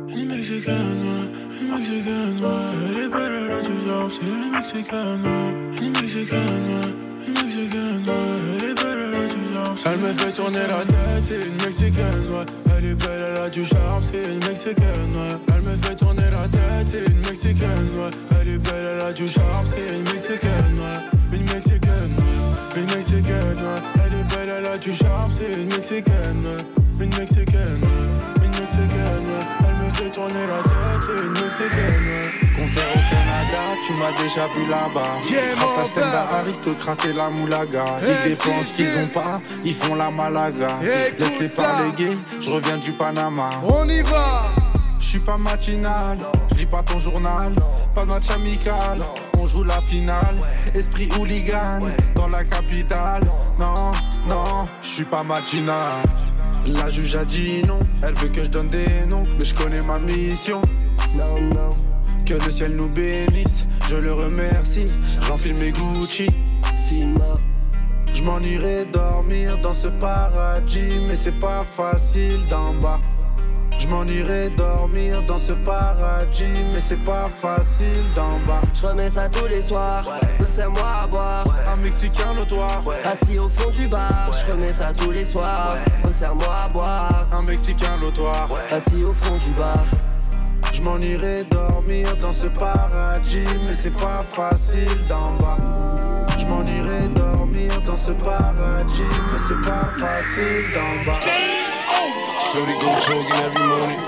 Une mexicaine, ouais, elle est belle, elle a du genre, c'est une mexicaine, ouais, une mexicaine, ouais, une mexicaine, ouais, elle est belle, elle a du genre. Elle me fait tourner la tête, c'est une mexicaine, ouais, elle est belle, elle a du charme, c'est une mexicaine, ouais, elle me fait tourner la tête, c'est une mexicaine, ouais, elle est belle, elle a du charme, c'est une mexicaine, ouais, une mexicaine, ouais, une mexicaine, ouais, elle est belle, elle a du charme, c'est une mexicaine, ouais, une mexicaine, ouais, une mexicaine, ouais, tourner la tête, c'est une mexicaine, ouais. Concert au Canada, tu m'as déjà vu là-bas. Game Rata over. Stenda, aristocrate et la moulaga. Ils défendent ce qu'ils ont pas, ils font la malaga. Écoute Laisse-les parler gay, je reviens du Panama. On y va. Je suis pas matinal, je lis pas ton journal, pas de match amical, on joue la finale, esprit hooligan, dans la capitale, non, non, je suis pas matinal. La juge a dit non, elle veut que je donne des noms, mais je connais ma mission. Non, non. Que le ciel nous bénisse, je le remercie, j'enfile mes Gucci. Je m'en irai dormir dans ce paradis, mais c'est pas facile d'en bas. Je m'en irai dormir dans ce paradis, mais c'est pas facile d'en bas. Je remets ça tous les soirs, moi à boire. Un Mexicain notoire, Assis au fond du bar, je remets ça tous les soirs. moi à boire. un Mexicain notoire. Assis au fond du bar. Je m'en irai dormir dans ce paradis, mais c'est pas facile d'en bas. Je m'en irai dormir dans ce paradis, mais c'est pas facile d'en bas. Shorty go jogging every morning.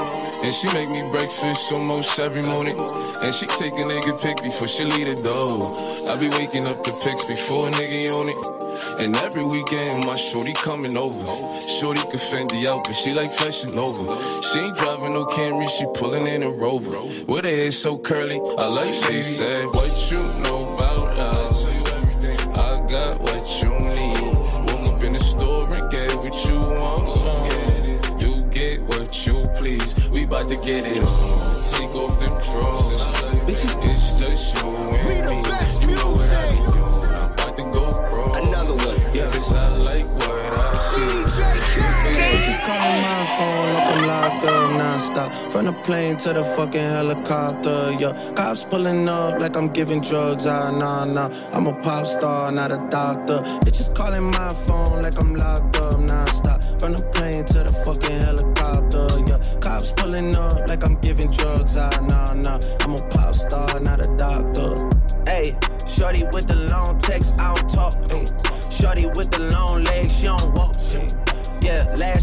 And she make me breakfast almost every morning. And she take a nigga pic before she leave the door. I be waking up the pics before a nigga on it. And every weekend my shorty coming over. Shorty can fend the out, but she like flashing over. She ain't driving no Camry, she pulling in a Rover. With her hair so curly, I like she said, What you know about us? I got you please. We bout to get it on. Take off them drawers. It's just you and me. You know what I be on. I'm about to go pro. Another one. Yeah, cause I like what I see. Bitches calling my phone like I'm locked up non-stop From the plane to the fucking helicopter, yeah Cops pulling up like I'm giving drugs, ah, nah, nah I'm a pop star, not a doctor Bitches calling my phone like I'm locked up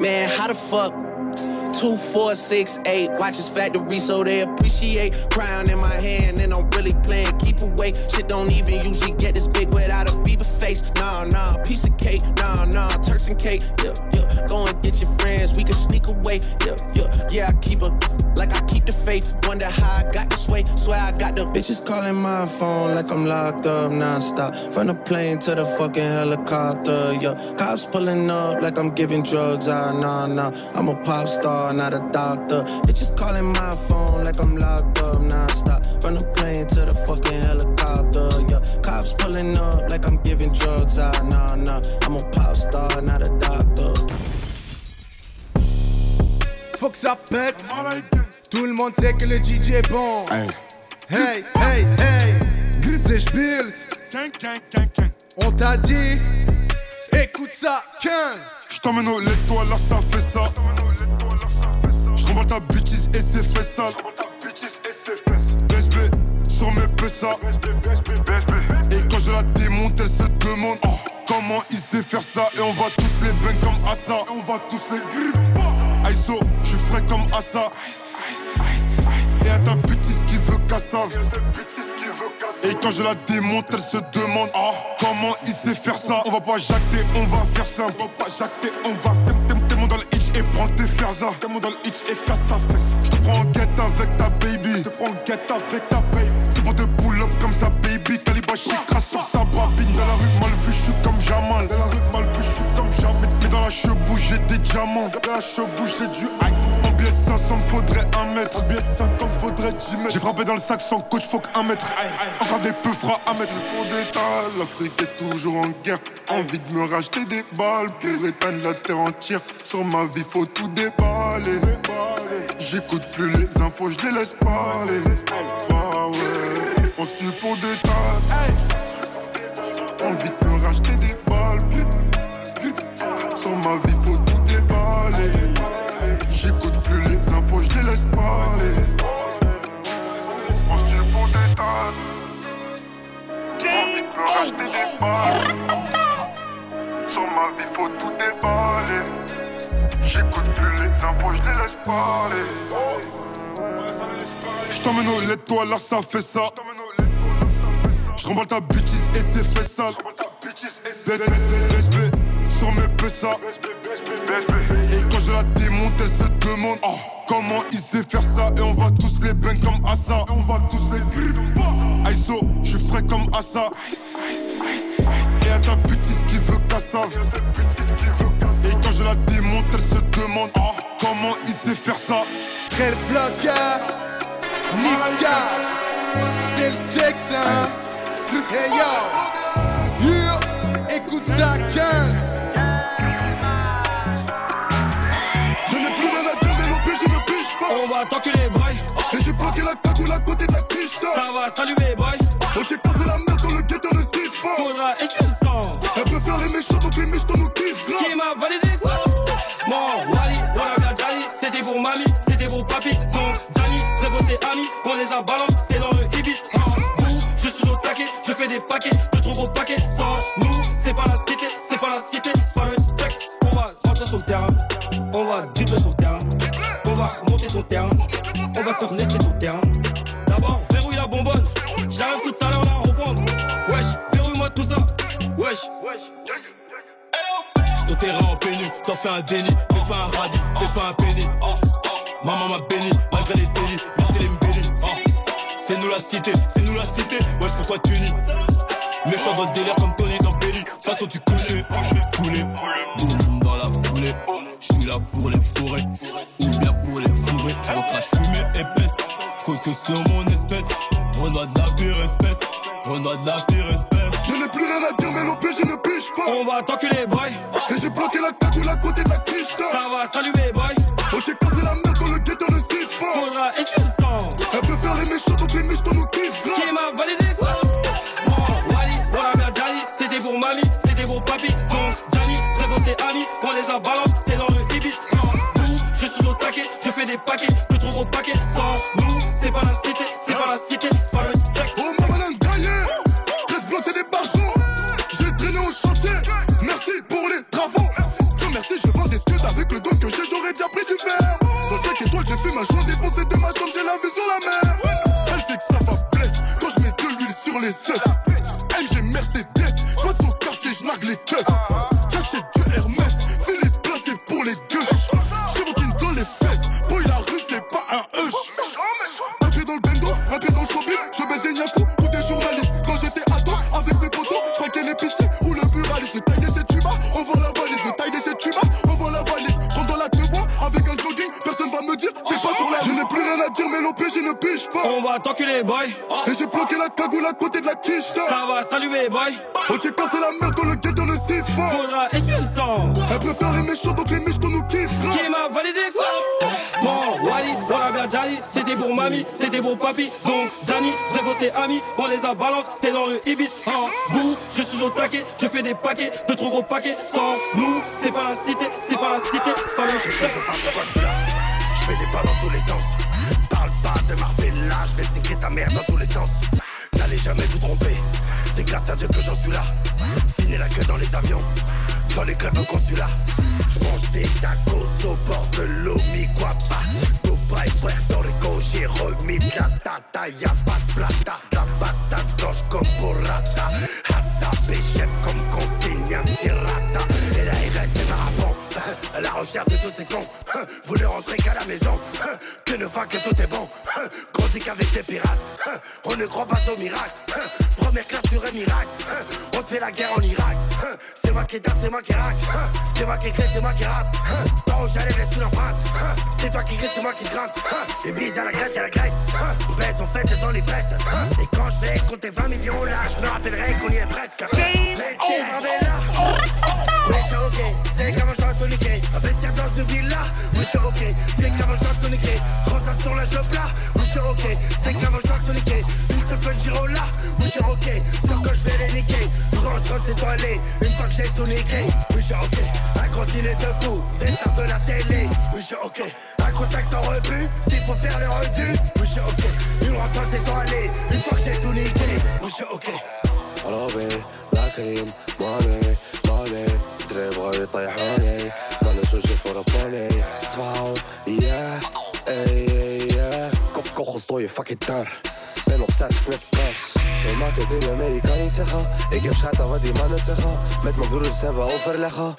Man, how the fuck? Two, four, six, eight. Watches factory so they appreciate. Crown in my hand and I'm really playing. Keep away. Shit don't even usually get this big without a face. Nah, nah, piece of cake. Nah, nah, Turks and cake. Yeah, yeah. Go and get your friends. We can sneak away. Yeah, yeah. Yeah, I keep a like I keep the faith. Wonder how I got this way. Swear I got the bitches calling my phone like I'm locked up nonstop. From the plane to the fucking helicopter. Yeah, cops pulling up like I'm giving drugs. Ah, nah, nah. I'm a pop star, not a doctor. Bitches calling my phone like I'm locked up nonstop. From the plane to the fucking helicopter. Yeah, cops pulling up Faut que ça pète. Tout le monde sait que le DJ est bon. Hey, hey, hey. C'est Bills. On t'a dit. Écoute ça, 15. J't'emmène au lait, toi là ça fait ça. J'remballe ta bitches et c'est fait sale. BSB sur mes PSA. Et quand je la démonte, elle se demande oh, comment il sait faire ça? Et on va tous les bang comme Assa. Et on va tous les gripper. Comme Assa. Et à ta bêtise qui veut cassave. Et quand je la démonte, elle se demande oh, comment il sait faire ça? On va pas jacter, on va faire ça. On va pas jacter, on va faire. T'es mon dans le hitch et prends tes ferzas. T'es mon dans le hitch et casse ta fesse. Je te prends en guette avec ta baby. Je te prends en guette avec ta baby. C'est pour te pull up comme ça, baby. Calibre crasse sur sa babine. Dans la rue, la chebou, j'ai des diamants. La chebou, j'ai du ice. En billet de 500, faudrait un mètre. En billet de 50, faudrait 10 mètres. J'ai frappé dans le sac sans coach, faut qu'un mètre. Encore des peu fera à mettre. Pour détail, l'Afrique est toujours en guerre. Envie de me racheter des balles pour éteindre la terre entière. Sur ma vie, faut tout déballer. J'écoute plus les infos, je les laisse parler. Ah ouais, on suit pour détail. Envie Sur ma vie, faut tout déballer. J'écoute plus les infos, je les laisse parler. J't'emmène au lait, toi là ça fait ça. J'remballe ta bitches et c'est fait sale. BSB sur mes PSA. Et quand je la démonte, elle se demande oh, comment il sait faire ça? Et on va tous les bang comme Assa. Et on va tous les gripper. ISO, j'suis frais comme Assa. Ta bêtise qui veut cassave. Et quand je la démonte, elle se demande oh, comment il sait faire ça? 13 blocs, Niska. C'est le Texan. Hey yo. Yeah. Écoute ça, 15. Je n'ai plus rien à dire, mais au pire, je ne piche pas. On va t'enculer, boy. Et j'ai bloqué la cagoule à côté de la quiche. Ça va, salut mes fais un déni. Fais pas un radis, fais pas un péni. Oh, oh. Maman m'a béni, malgré les délits. Merci les mbélis. Oh. C'est nous la cité, c'est nous la cité. Ouais, je pourquoi tu nies Méchant dans le délire comme Tony dans Belly. Façon tu couché, coulé. Boum dans la foulée. Je suis là pour les fourrer. Ou bien pour les fourrer. Je recrache fumée épaisse. Faut que sur mon espèce. Renoir de la pire espèce. Renoir de la pire espèce. Je n'ai plus rien à dire mais l'OP je ne piche pas On va t'enculer boy Et j'ai bloqué la De trop gros paquets Sans nous, c'est pas la cité C'est pas la cité, va saluer boy. On t'est cassé la merde dans le ne siffle pas Faudra, tu le sens Elle préfère les méchants donc les méchants nous kiffent grave Qui m'a validé que ça Mon Wally, voilà bien Dali C'était pour mamie, c'était pour papy Donc c'est beau c'est ami On les a balance, c'était dans le Ibis. Ah, bouh, je suis au taquet Je fais des paquets, de trop gros paquets Sans dans les clubs au consulat. Je mange des tacos Rentre, c'est toilé, une fois que j'ai tout niqué, oui, je suis ok. Un continent de fou, des stars de la télé, oui, je suis ok. Un contact sans rebut, s'il faut faire le redu, oui, je suis ok. Une rentre, c'est toilé, une fois que j'ai tout niqué, oui, je suis ok. قلبي لا كريم ماني ماني دريب غادي يطيحوني ما نسوجي فوربوني اسمعوا ياه اي ياه كوب kogels door je fucking tar Ben op maken je kan niet zeggen Ik heb schat aan wat die mannen zeggen Met mijn broers zijn we overleggen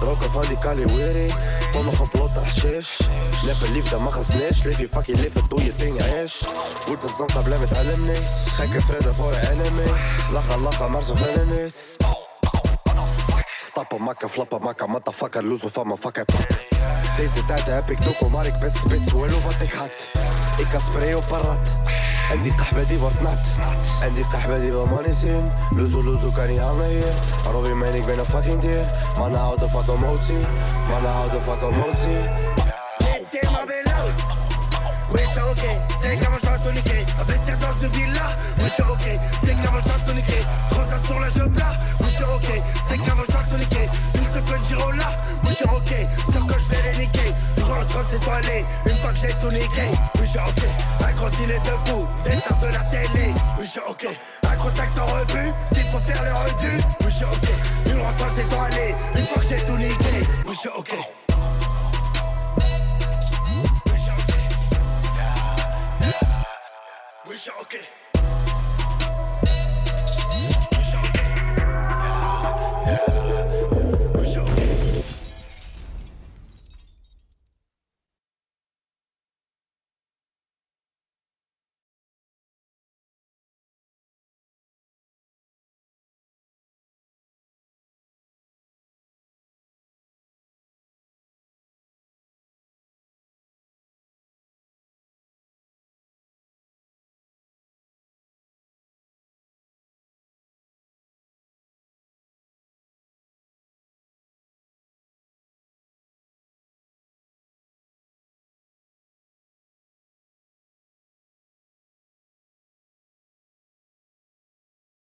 Roken van die Kaliwiri Kom nog een plot hashish Neppe liefde mag een snitch Leef je fucking leven, doe je dingen ish Wordt de zon blij met allem niet Gekke vrede voor een enemy Lachen, lachen, maar ze willen niet Stappen, makken, flappen, makken, motherfucker Loezel van mijn fucking pak Deze tijden heb ik doko, maar ik ben spits Hoe wat ik had Ik kan spray op een rat Hier Robin man, ik ben een fucking dier Mannen houden van commotie Mannen houden van commotie Mettez Marbella. Oui, je suis ok, c'est comment je dois tout niquer. Investir dans sur la ok. C'est niquer. Te fait une giro là, suis ok. Que je vais les niquer. Rolls Royce étoilé, une fois que j'ai tout niqué. Oui suis ok. Un continent de fou, des stars de la télé. Oui suis ok. Un contact sans rebut, s'il faut faire le redu. Oui suis ok. Une Rolls Royce étoilée, une fois que j'ai tout niqué. Oui suis ok. Oui, suis ok.